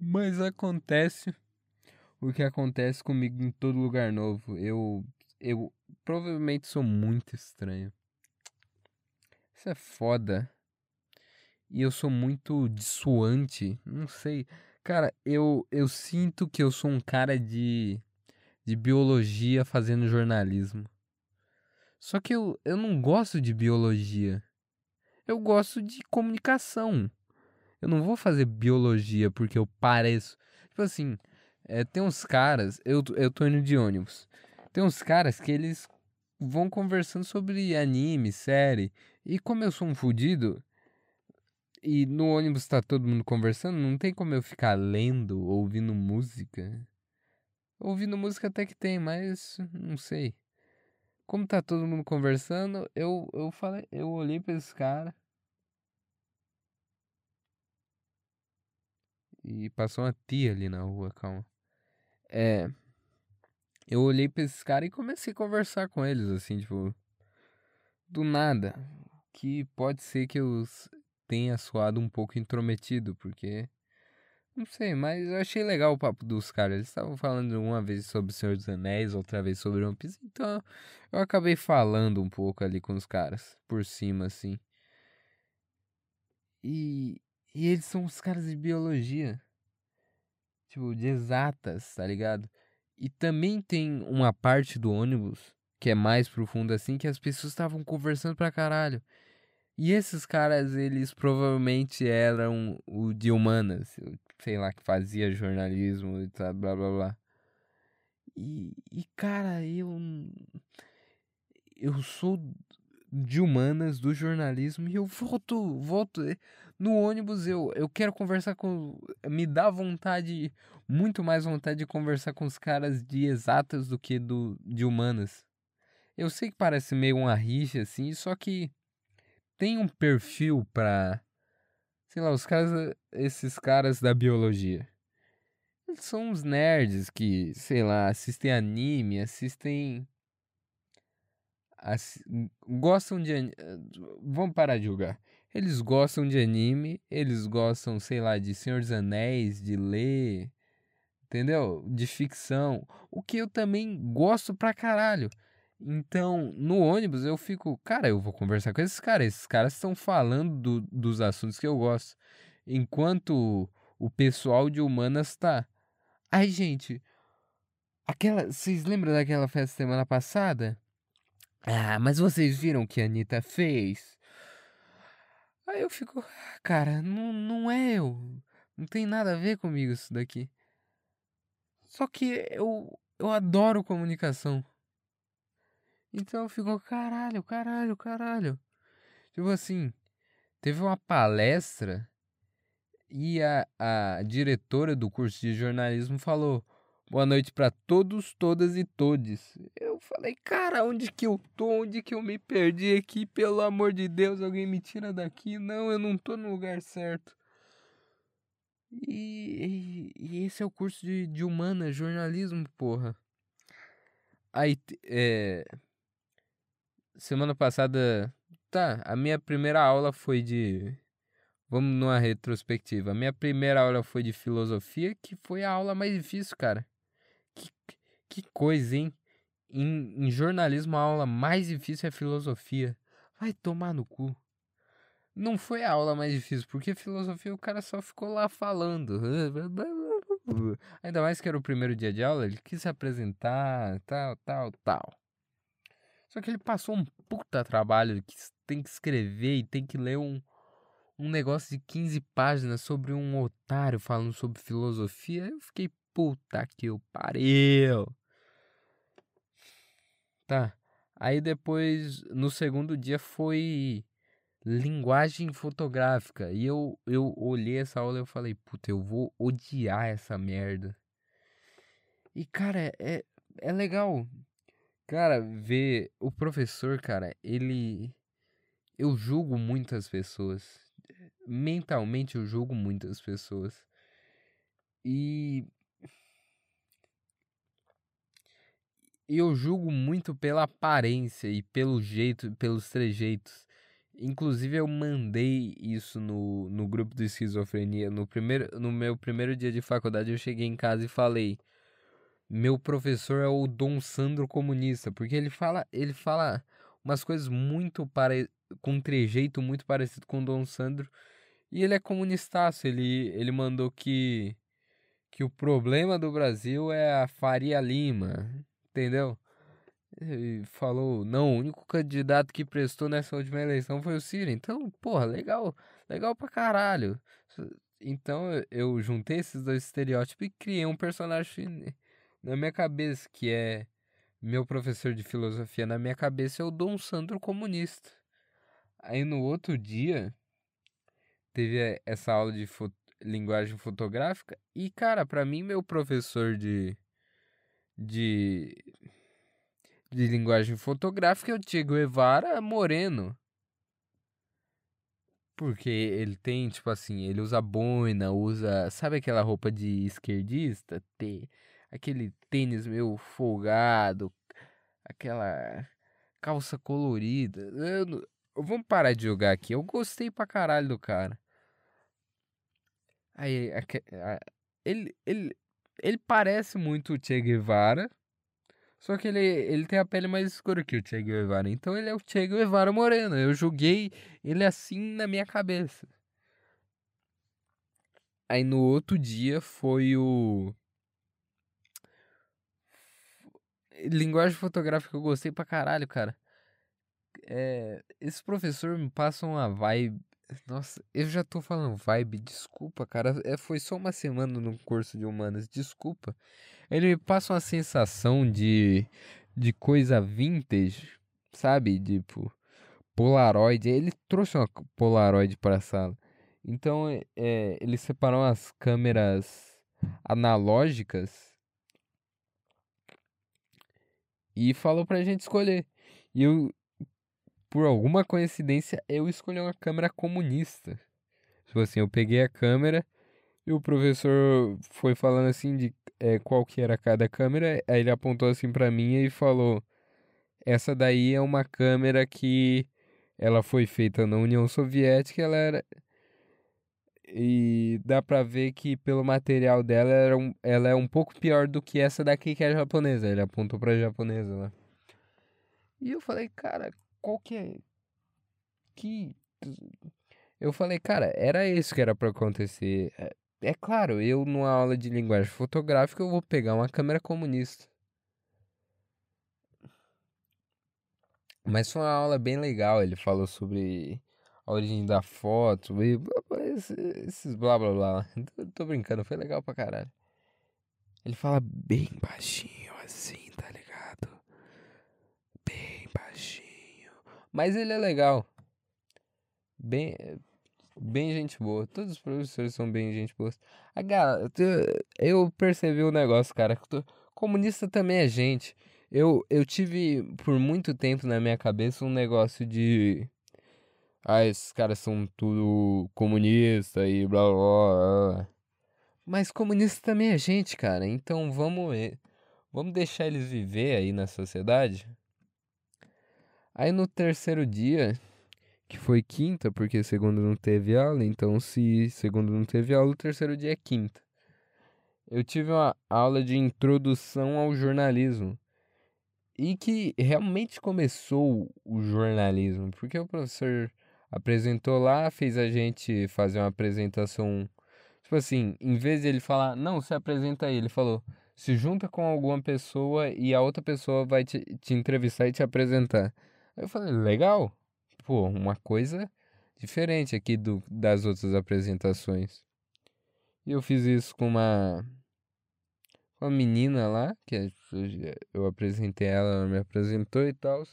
Mas acontece o que acontece comigo em todo lugar novo. Eu eu provavelmente sou muito estranho. Isso é foda. E eu sou muito dissuante, não sei. Cara, eu eu sinto que eu sou um cara de de biologia fazendo jornalismo. Só que eu, eu não gosto de biologia. Eu gosto de comunicação. Eu não vou fazer biologia porque eu pareço. Tipo assim, é, tem uns caras. Eu, eu tô indo de ônibus. Tem uns caras que eles vão conversando sobre anime, série. E como eu sou um fudido. E no ônibus tá todo mundo conversando, não tem como eu ficar lendo, ouvindo música. Ouvindo música até que tem, mas não sei. Como tá todo mundo conversando, eu, eu falei, eu olhei pra esse cara. E passou uma tia ali na rua, calma. É. Eu olhei pra esses caras e comecei a conversar com eles, assim, tipo. Do nada. Que pode ser que eu tenha soado um pouco intrometido, porque. Não sei, mas eu achei legal o papo dos caras. Eles estavam falando uma vez sobre o Senhor dos Anéis, outra vez sobre One Piece, então eu acabei falando um pouco ali com os caras, por cima, assim. E, e eles são os caras de biologia. Tipo, de exatas, tá ligado? E também tem uma parte do ônibus que é mais profunda assim, que as pessoas estavam conversando pra caralho. E esses caras, eles provavelmente eram o de humanas, sei lá, que fazia jornalismo e tal, blá blá blá. E, e cara, eu. Eu sou de humanas, do jornalismo, e eu volto, volto. Eh, no ônibus eu, eu quero conversar com. Me dá vontade, muito mais vontade de conversar com os caras de exatas do que do, de humanas. Eu sei que parece meio uma rixa, assim, só que tem um perfil pra. Sei lá, os caras. Esses caras da biologia. Eles são uns nerds que, sei lá, assistem anime, assistem gostam de. Vamos parar de julgar. Eles gostam de anime, eles gostam, sei lá, de Senhor dos Anéis, de ler, entendeu? De ficção. O que eu também gosto pra caralho. Então, no ônibus eu fico, cara, eu vou conversar com esses caras. Esses caras estão falando do, dos assuntos que eu gosto. Enquanto o pessoal de humanas tá. Ai, gente, aquela, vocês lembram daquela festa semana passada? Ah, mas vocês viram o que a Anitta fez? Aí eu fico, ah, cara, não, não é eu. Não tem nada a ver comigo isso daqui. Só que eu, eu adoro comunicação. Então eu fico, caralho, caralho, caralho. Tipo assim, teve uma palestra e a, a diretora do curso de jornalismo falou: Boa noite para todos, todas e todes. Eu falei, cara, onde que eu tô? Onde que eu me perdi aqui? Pelo amor de Deus, alguém me tira daqui. Não, eu não tô no lugar certo. E, e, e esse é o curso de, de humana, jornalismo, porra. Aí, é. Semana passada. Tá, a minha primeira aula foi de. Vamos numa retrospectiva. A minha primeira aula foi de filosofia, que foi a aula mais difícil, cara. Que, que coisa, hein? Em, em jornalismo, a aula mais difícil é filosofia. Vai tomar no cu. Não foi a aula mais difícil, porque filosofia o cara só ficou lá falando. Ainda mais que era o primeiro dia de aula, ele quis se apresentar, tal, tal, tal. Só que ele passou um puta trabalho que tem que escrever e tem que ler um, um negócio de 15 páginas sobre um otário falando sobre filosofia. Eu fiquei Puta que o pariu. Tá. Aí depois, no segundo dia, foi linguagem fotográfica. E eu, eu olhei essa aula e eu falei, puta, eu vou odiar essa merda. E, cara, é, é legal. Cara, ver o professor, cara, ele. Eu julgo muitas pessoas. Mentalmente eu julgo muitas pessoas. E eu julgo muito pela aparência e pelo jeito, pelos trejeitos. Inclusive eu mandei isso no, no grupo do esquizofrenia. No, primeiro, no meu primeiro dia de faculdade eu cheguei em casa e falei: Meu professor é o Dom Sandro comunista, porque ele fala, ele fala umas coisas muito pare... com um trejeito muito parecido com o Dom Sandro. E ele é comunistaço, ele, ele mandou que que o problema do Brasil é a Faria Lima entendeu? E falou, não, o único candidato que prestou nessa última eleição foi o Ciro. Então, porra, legal, legal pra caralho. Então eu juntei esses dois estereótipos e criei um personagem na minha cabeça, que é meu professor de filosofia na minha cabeça é o Dom Sandro comunista. Aí no outro dia teve essa aula de fo linguagem fotográfica e cara, para mim meu professor de de, de linguagem fotográfica é o Che Guevara Moreno. Porque ele tem, tipo assim, ele usa boina, usa. Sabe aquela roupa de esquerdista? Ter aquele tênis meio folgado, aquela calça colorida. Eu, vamos parar de jogar aqui. Eu gostei pra caralho do cara. Aí, ele, ele, ele parece muito o Che Guevara, só que ele, ele tem a pele mais escura que o Che Guevara. Então ele é o Che Guevara moreno. Eu julguei ele assim na minha cabeça. Aí no outro dia foi o. Linguagem fotográfica eu gostei pra caralho, cara. É, esse professor me passa uma vibe nossa, eu já tô falando vibe, desculpa, cara. É, foi só uma semana no curso de humanas, desculpa. Ele me passa uma sensação de, de coisa vintage, sabe? Tipo, Polaroid. Ele trouxe uma Polaroid para a sala. Então, é, ele separou as câmeras analógicas e falou pra gente escolher. E eu, por alguma coincidência, eu escolhi uma câmera comunista. Tipo assim, eu peguei a câmera e o professor foi falando assim de é, qual que era cada câmera. Aí ele apontou assim para mim e falou: essa daí é uma câmera que ela foi feita na União Soviética, ela era e dá pra ver que pelo material dela ela, um, ela é um pouco pior do que essa daqui que é japonesa. Ele apontou pra japonesa lá. E eu falei, cara, qual que é? Que. Eu falei, cara, era isso que era para acontecer. É, é claro, eu numa aula de linguagem fotográfica eu vou pegar uma câmera comunista. Mas foi uma aula bem legal, ele falou sobre a origem da foto e esses blá blá blá. Tô brincando, foi legal pra caralho. Ele fala bem baixinho assim, tá ligado? Bem baixinho. Mas ele é legal. Bem, bem gente boa. Todos os professores são bem gente boa. A galera, eu percebi um negócio, cara. Comunista também é gente. Eu, eu tive por muito tempo na minha cabeça um negócio de. Ah, esses caras são tudo comunista e blá blá blá. Mas comunista também é gente, cara. Então vamos, vamos deixar eles viver aí na sociedade. Aí no terceiro dia, que foi quinta, porque segundo não teve aula, então se segundo não teve aula, o terceiro dia é quinta. Eu tive uma aula de introdução ao jornalismo. E que realmente começou o jornalismo, porque o professor apresentou lá, fez a gente fazer uma apresentação Tipo assim, em vez de ele falar, não, se apresenta aí, ele falou, se junta com alguma pessoa e a outra pessoa vai te, te entrevistar e te apresentar. Aí eu falei, legal. Pô, uma coisa diferente aqui do, das outras apresentações. E eu fiz isso com uma, uma menina lá, que eu apresentei ela, ela me apresentou e tal.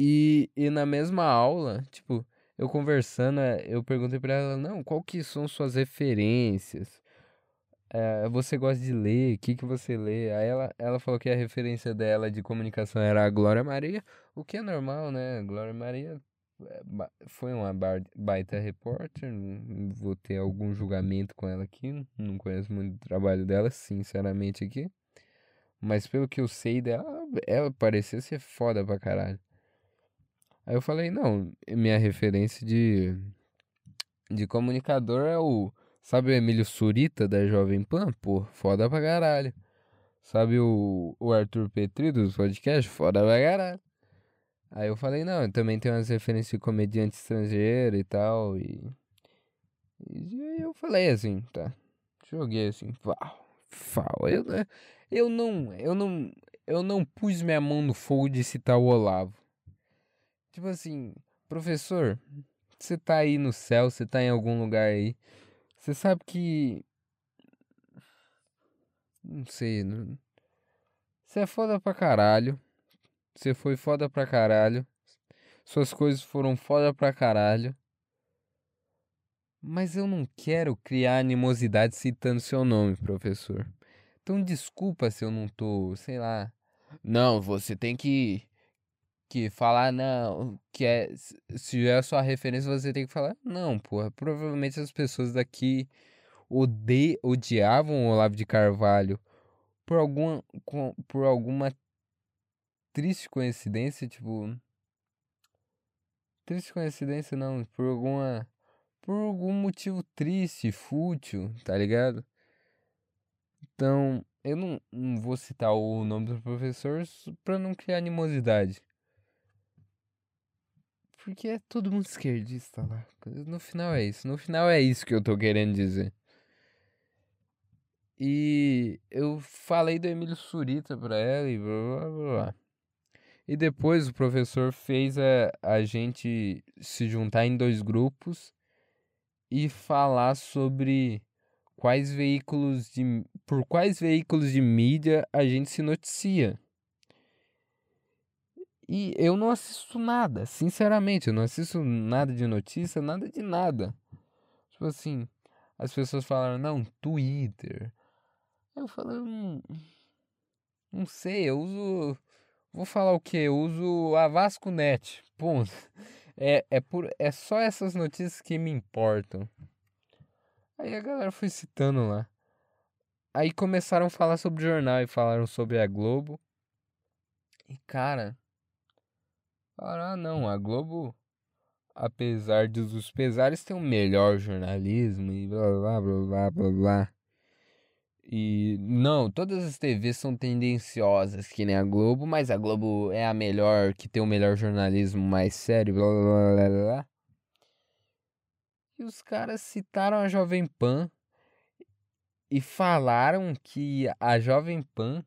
E, e na mesma aula, tipo, eu conversando, eh, eu perguntei para ela, não, qual que são suas referências? É, você gosta de ler? O que, que você lê? Aí ela, ela falou que a referência dela de comunicação era a Glória Maria, o que é normal, né? Glória Maria eh, foi uma baita repórter, não vou ter algum julgamento com ela aqui, não conheço muito o trabalho dela, sinceramente aqui. Mas pelo que eu sei dela, ela parecia ser foda pra caralho. Aí eu falei, não, minha referência de, de comunicador é o. Sabe o Emílio Surita da Jovem Pan? Pô, foda pra caralho. Sabe o, o Arthur Petri dos podcast? Foda pra caralho. Aí eu falei, não, também tenho umas referências de comediante estrangeiro e tal. E, e eu falei assim, tá. Joguei assim, pau, pau. Eu, eu não, eu não, eu não pus minha mão no fogo de citar o Olavo. Tipo assim, professor, você tá aí no céu, você tá em algum lugar aí. Você sabe que. Não sei. Você é foda pra caralho. Você foi foda pra caralho. Suas coisas foram foda pra caralho. Mas eu não quero criar animosidade citando seu nome, professor. Então desculpa se eu não tô, sei lá. Não, você tem que que falar não, que é se é a sua referência você tem que falar não, porra. Provavelmente as pessoas daqui ode, odiavam o Olavo de Carvalho por alguma por alguma triste coincidência, tipo triste coincidência não, por alguma por algum motivo triste, fútil, tá ligado? Então, eu não, não vou citar o nome do professor para não criar animosidade. Porque é todo mundo esquerdista lá. No final é isso. No final é isso que eu tô querendo dizer. E eu falei do Emílio Surita pra ela e blá blá blá. E depois o professor fez a, a gente se juntar em dois grupos e falar sobre quais veículos de por quais veículos de mídia a gente se noticia. E eu não assisto nada, sinceramente, eu não assisto nada de notícia, nada de nada. Tipo assim, as pessoas falaram, não, Twitter. Eu falei, hum, não sei, eu uso. Vou falar o que? Eu uso a VascoNet. Ponto. É, é, por, é só essas notícias que me importam. Aí a galera foi citando lá. Aí começaram a falar sobre jornal e falaram sobre a Globo. E cara, ah, não, a Globo, apesar dos pesares, tem o melhor jornalismo e blá blá blá blá blá blá. E não, todas as TVs são tendenciosas, que nem a Globo, mas a Globo é a melhor, que tem o melhor jornalismo mais sério, blá blá blá. blá. E os caras citaram a Jovem Pan e falaram que a Jovem Pan.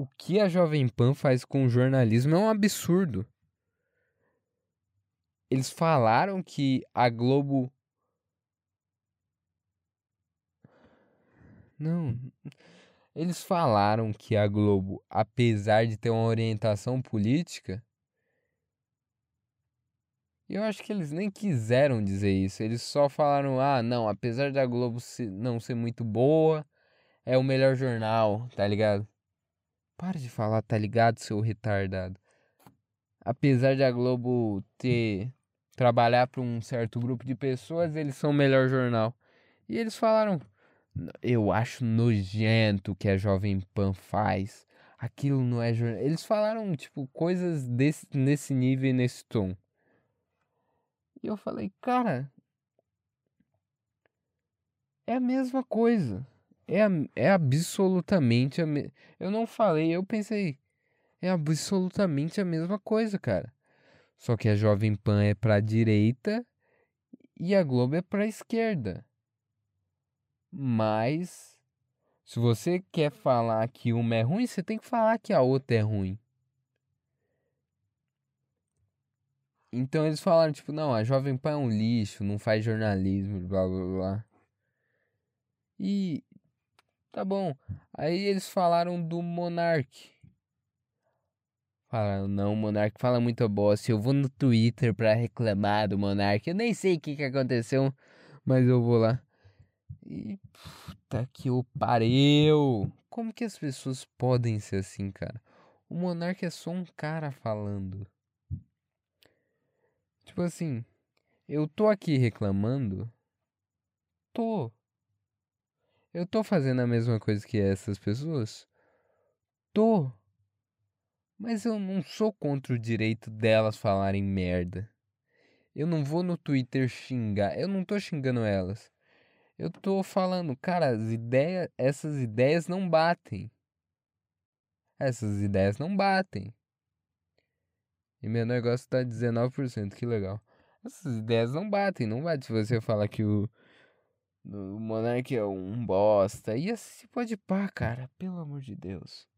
O que a Jovem Pan faz com o jornalismo é um absurdo. Eles falaram que a Globo. Não. Eles falaram que a Globo, apesar de ter uma orientação política, eu acho que eles nem quiseram dizer isso. Eles só falaram: ah, não, apesar da Globo não ser muito boa, é o melhor jornal, tá ligado? Para de falar, tá ligado, seu retardado. Apesar da Globo ter trabalhar para um certo grupo de pessoas, eles são o melhor jornal. E eles falaram: eu acho nojento o que a Jovem Pan faz. Aquilo não é jornal. Eles falaram, tipo, coisas desse, nesse nível e nesse tom. E eu falei, cara, é a mesma coisa. É, é absolutamente a me... Eu não falei, eu pensei, é absolutamente a mesma coisa, cara. Só que a Jovem Pan é pra direita e a Globo é pra esquerda. Mas se você quer falar que uma é ruim, você tem que falar que a outra é ruim. Então eles falaram, tipo, não, a Jovem Pan é um lixo, não faz jornalismo, blá blá blá. E tá bom. Aí eles falaram do Monark. Falaram, não, o Monark fala muita bosta. Eu vou no Twitter pra reclamar do Monark. Eu nem sei o que, que aconteceu, mas eu vou lá. E puta que o pariu. Como que as pessoas podem ser assim, cara? O Monark é só um cara falando. Tipo assim, eu tô aqui reclamando. Tô. Eu tô fazendo a mesma coisa que essas pessoas? Tô. Mas eu não sou contra o direito delas falarem merda. Eu não vou no Twitter xingar. Eu não tô xingando elas. Eu tô falando, cara, as ideias, essas ideias não batem. Essas ideias não batem. E meu negócio tá 19%, que legal. Essas ideias não batem, não bate você falar que o, o Monark é um bosta. E assim pode pá, cara, pelo amor de Deus.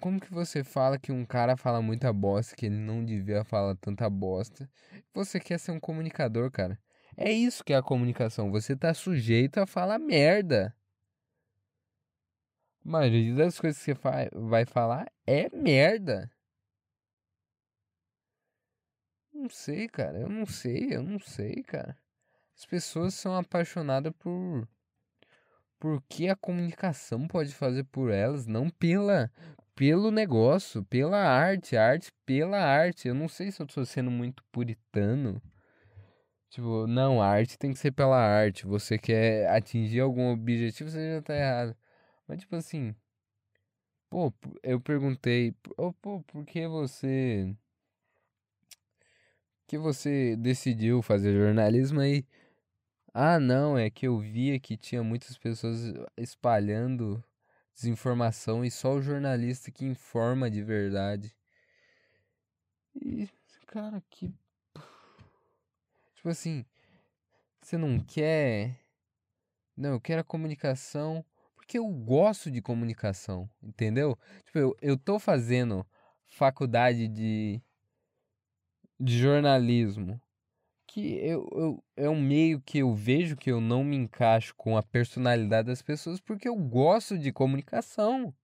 Como que você fala que um cara fala muita bosta, que ele não devia falar tanta bosta? Você quer ser um comunicador, cara. É isso que é a comunicação. Você tá sujeito a falar merda. A maioria das coisas que você vai falar é merda. Não sei, cara. Eu não sei, eu não sei, cara. As pessoas são apaixonadas por por que a comunicação pode fazer por elas, não pela pelo negócio, pela arte, arte pela arte. Eu não sei se eu tô sendo muito puritano. Tipo, não, a arte tem que ser pela arte. Você quer atingir algum objetivo, você já tá errado. Mas tipo assim, pô, eu perguntei, oh, pô, por que você que você decidiu fazer jornalismo aí? Ah, não, é que eu via que tinha muitas pessoas espalhando desinformação e só o jornalista que informa de verdade. E, cara, que. Tipo assim, você não quer. Não, eu quero a comunicação porque eu gosto de comunicação, entendeu? Tipo, eu, eu tô fazendo faculdade de, de jornalismo, que eu, eu, é um meio que eu vejo que eu não me encaixo com a personalidade das pessoas porque eu gosto de comunicação.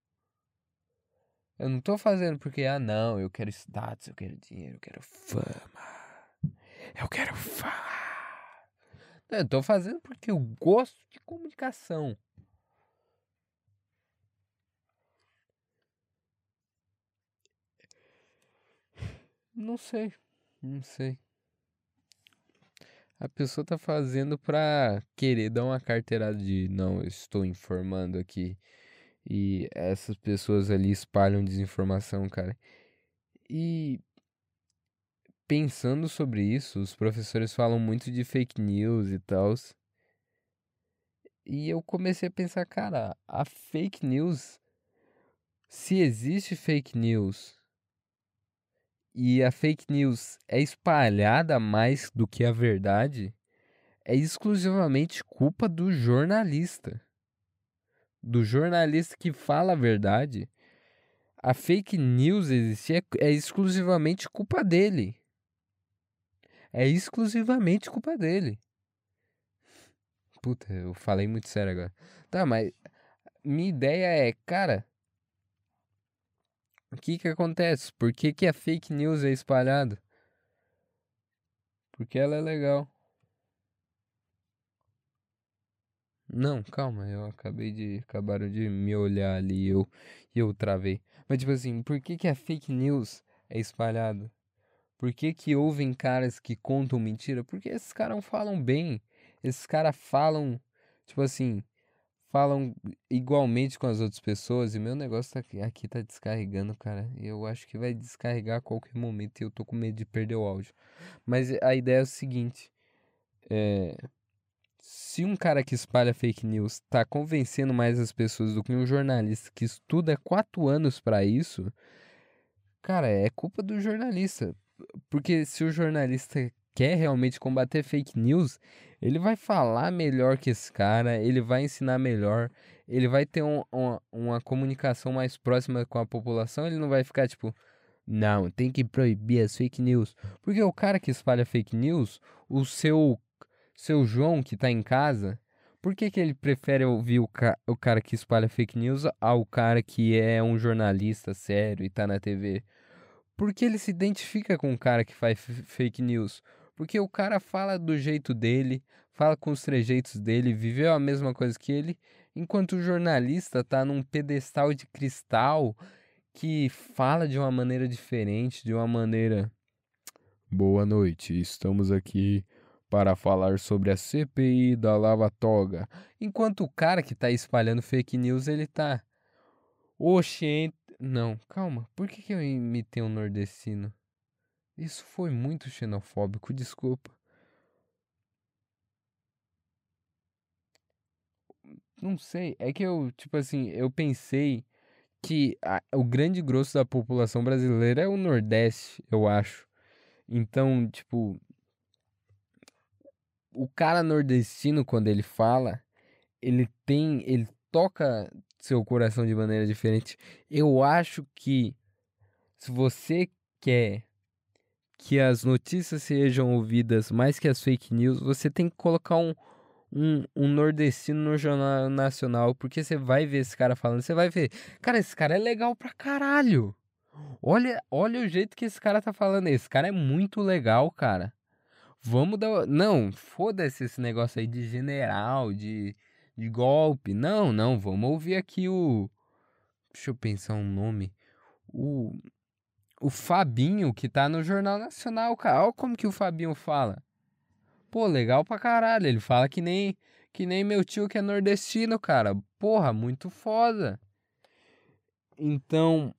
Eu não tô fazendo porque, ah, não, eu quero status, eu quero dinheiro, eu quero fama. Eu quero fama. Não, eu tô fazendo porque eu gosto de comunicação. Não sei, não sei. A pessoa tá fazendo pra querer dar uma carteirada de não, estou informando aqui. E essas pessoas ali espalham desinformação, cara. E pensando sobre isso, os professores falam muito de fake news e tal. E eu comecei a pensar, cara, a fake news, se existe fake news e a fake news é espalhada mais do que a verdade, é exclusivamente culpa do jornalista. Do jornalista que fala a verdade. A fake news existir é, é exclusivamente culpa dele. É exclusivamente culpa dele. Puta, eu falei muito sério agora. Tá, mas minha ideia é, cara, o que que acontece? Por que que a fake news é espalhada? Porque ela é legal. Não, calma, eu acabei de. Acabaram de me olhar ali e eu, eu travei. Mas, tipo assim, por que que a fake news é espalhada? Por que que ouvem caras que contam mentira? Porque esses caras falam bem. Esses caras falam, tipo assim, falam igualmente com as outras pessoas. E meu negócio tá aqui, aqui tá descarregando, cara. Eu acho que vai descarregar a qualquer momento e eu tô com medo de perder o áudio. Mas a ideia é o seguinte. É se um cara que espalha fake news está convencendo mais as pessoas do que um jornalista que estuda quatro anos para isso, cara, é culpa do jornalista. Porque se o jornalista quer realmente combater fake news, ele vai falar melhor que esse cara, ele vai ensinar melhor, ele vai ter um, uma, uma comunicação mais próxima com a população, ele não vai ficar tipo. Não, tem que proibir as fake news. Porque o cara que espalha fake news, o seu seu João que tá em casa, por que, que ele prefere ouvir o, ca o cara que espalha fake news ao cara que é um jornalista sério e tá na TV? Porque ele se identifica com o cara que faz fake news. Porque o cara fala do jeito dele, fala com os trejeitos dele, viveu a mesma coisa que ele, enquanto o jornalista tá num pedestal de cristal que fala de uma maneira diferente, de uma maneira. Boa noite, estamos aqui para falar sobre a CPI da Lava Toga, enquanto o cara que está espalhando fake news ele tá Oxente. Não, calma. Por que, que eu imitei um nordestino? Isso foi muito xenofóbico, desculpa. Não sei, é que eu, tipo assim, eu pensei que a, o grande grosso da população brasileira é o Nordeste, eu acho. Então, tipo, o cara nordestino, quando ele fala, ele tem. Ele toca seu coração de maneira diferente. Eu acho que se você quer que as notícias sejam ouvidas mais que as fake news, você tem que colocar um, um, um nordestino no Jornal Nacional, porque você vai ver esse cara falando, você vai ver, cara, esse cara é legal pra caralho. Olha, olha o jeito que esse cara tá falando. Esse cara é muito legal, cara. Vamos dar. Não, foda-se esse negócio aí de general, de, de golpe. Não, não, vamos ouvir aqui o. Deixa eu pensar um nome. O. O Fabinho, que tá no Jornal Nacional, cara. Olha como que o Fabinho fala. Pô, legal pra caralho. Ele fala que nem, que nem meu tio que é nordestino, cara. Porra, muito foda. Então,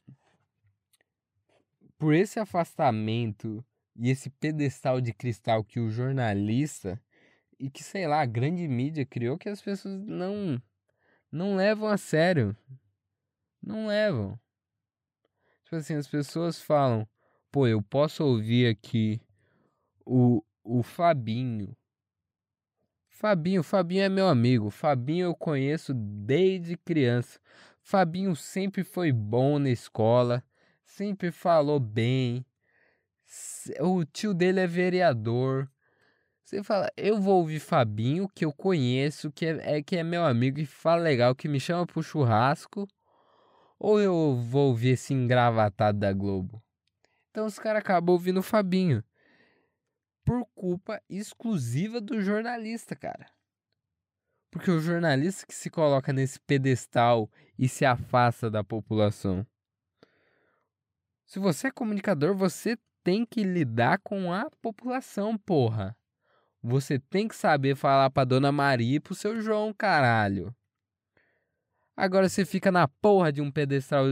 por esse afastamento e esse pedestal de cristal que o jornalista e que, sei lá, a grande mídia criou que as pessoas não não levam a sério. Não levam. Tipo assim, as pessoas falam, pô, eu posso ouvir aqui o, o Fabinho. Fabinho, Fabinho é meu amigo. Fabinho eu conheço desde criança. Fabinho sempre foi bom na escola, sempre falou bem, o tio dele é vereador. Você fala, eu vou ouvir Fabinho, que eu conheço, que é, é, que é meu amigo e fala legal, que me chama pro churrasco. Ou eu vou ouvir esse engravatado da Globo? Então os caras acabam ouvindo o Fabinho. Por culpa exclusiva do jornalista, cara. Porque o jornalista que se coloca nesse pedestal e se afasta da população. Se você é comunicador, você tem que lidar com a população, porra. Você tem que saber falar pra Dona Maria e pro seu João, caralho. Agora você fica na porra de um pedestal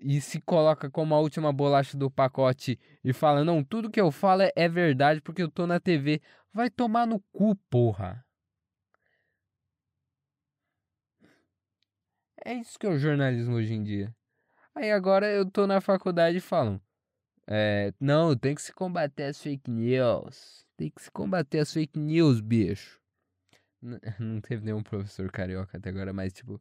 e se coloca como a última bolacha do pacote e fala: Não, tudo que eu falo é, é verdade porque eu tô na TV. Vai tomar no cu, porra. É isso que é o jornalismo hoje em dia. Aí agora eu tô na faculdade e falam: É, não, tem que se combater as fake news. Tem que se combater as fake news, bicho. Não teve nenhum professor carioca até agora, mas tipo.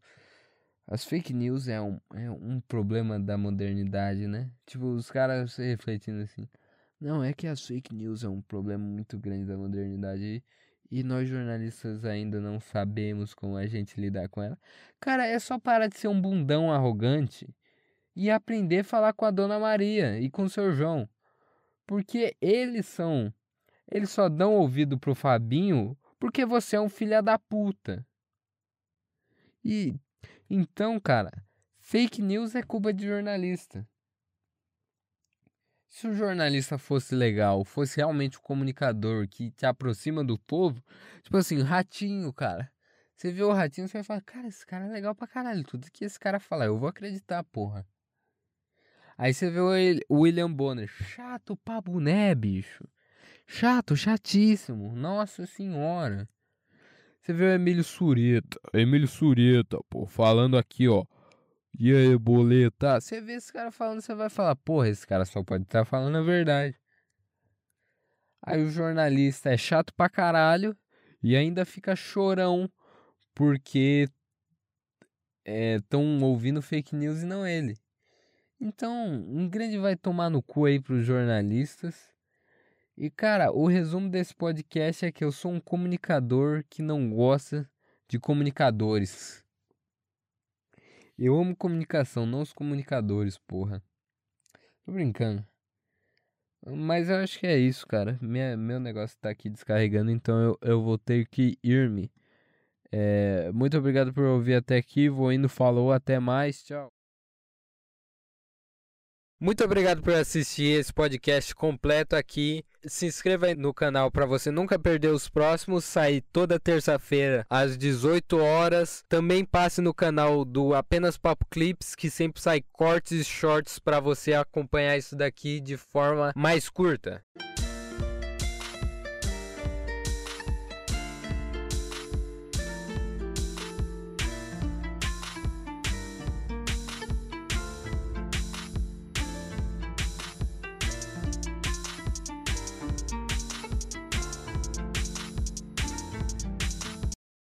As fake news é um, é um problema da modernidade, né? Tipo, os caras refletindo assim. Não, é que as fake news é um problema muito grande da modernidade e nós jornalistas ainda não sabemos como a gente lidar com ela. Cara, é só parar de ser um bundão arrogante e aprender a falar com a dona Maria e com o seu João. Porque eles são. Eles só dão ouvido pro Fabinho porque você é um filho da puta. E então, cara, fake news é culpa de jornalista. Se o jornalista fosse legal, fosse realmente um comunicador que te aproxima do povo, tipo assim, ratinho, cara. Você vê o ratinho, você vai falar, cara, esse cara é legal pra caralho. Tudo que esse cara fala, eu vou acreditar, porra. Aí você vê o William Bonner, chato pra boné, bicho. Chato, chatíssimo. Nossa senhora. Você vê o Emílio Sureta. Emílio Sureta, pô, falando aqui, ó. E aí, boleta? Você vê esse cara falando, você vai falar, porra, esse cara só pode estar tá falando a verdade. Aí o jornalista é chato pra caralho e ainda fica chorão porque estão é, ouvindo fake news e não ele. Então, um grande vai tomar no cu aí pros jornalistas. E cara, o resumo desse podcast é que eu sou um comunicador que não gosta de comunicadores. Eu amo comunicação, não os comunicadores, porra. Tô brincando. Mas eu acho que é isso, cara. Minha, meu negócio tá aqui descarregando, então eu, eu vou ter que ir-me. É, muito obrigado por ouvir até aqui. Vou indo, falou, até mais, tchau. Muito obrigado por assistir esse podcast completo aqui. Se inscreva no canal para você nunca perder os próximos. Sai toda terça-feira às 18 horas. Também passe no canal do Apenas Papo Clips, que sempre sai cortes e shorts para você acompanhar isso daqui de forma mais curta.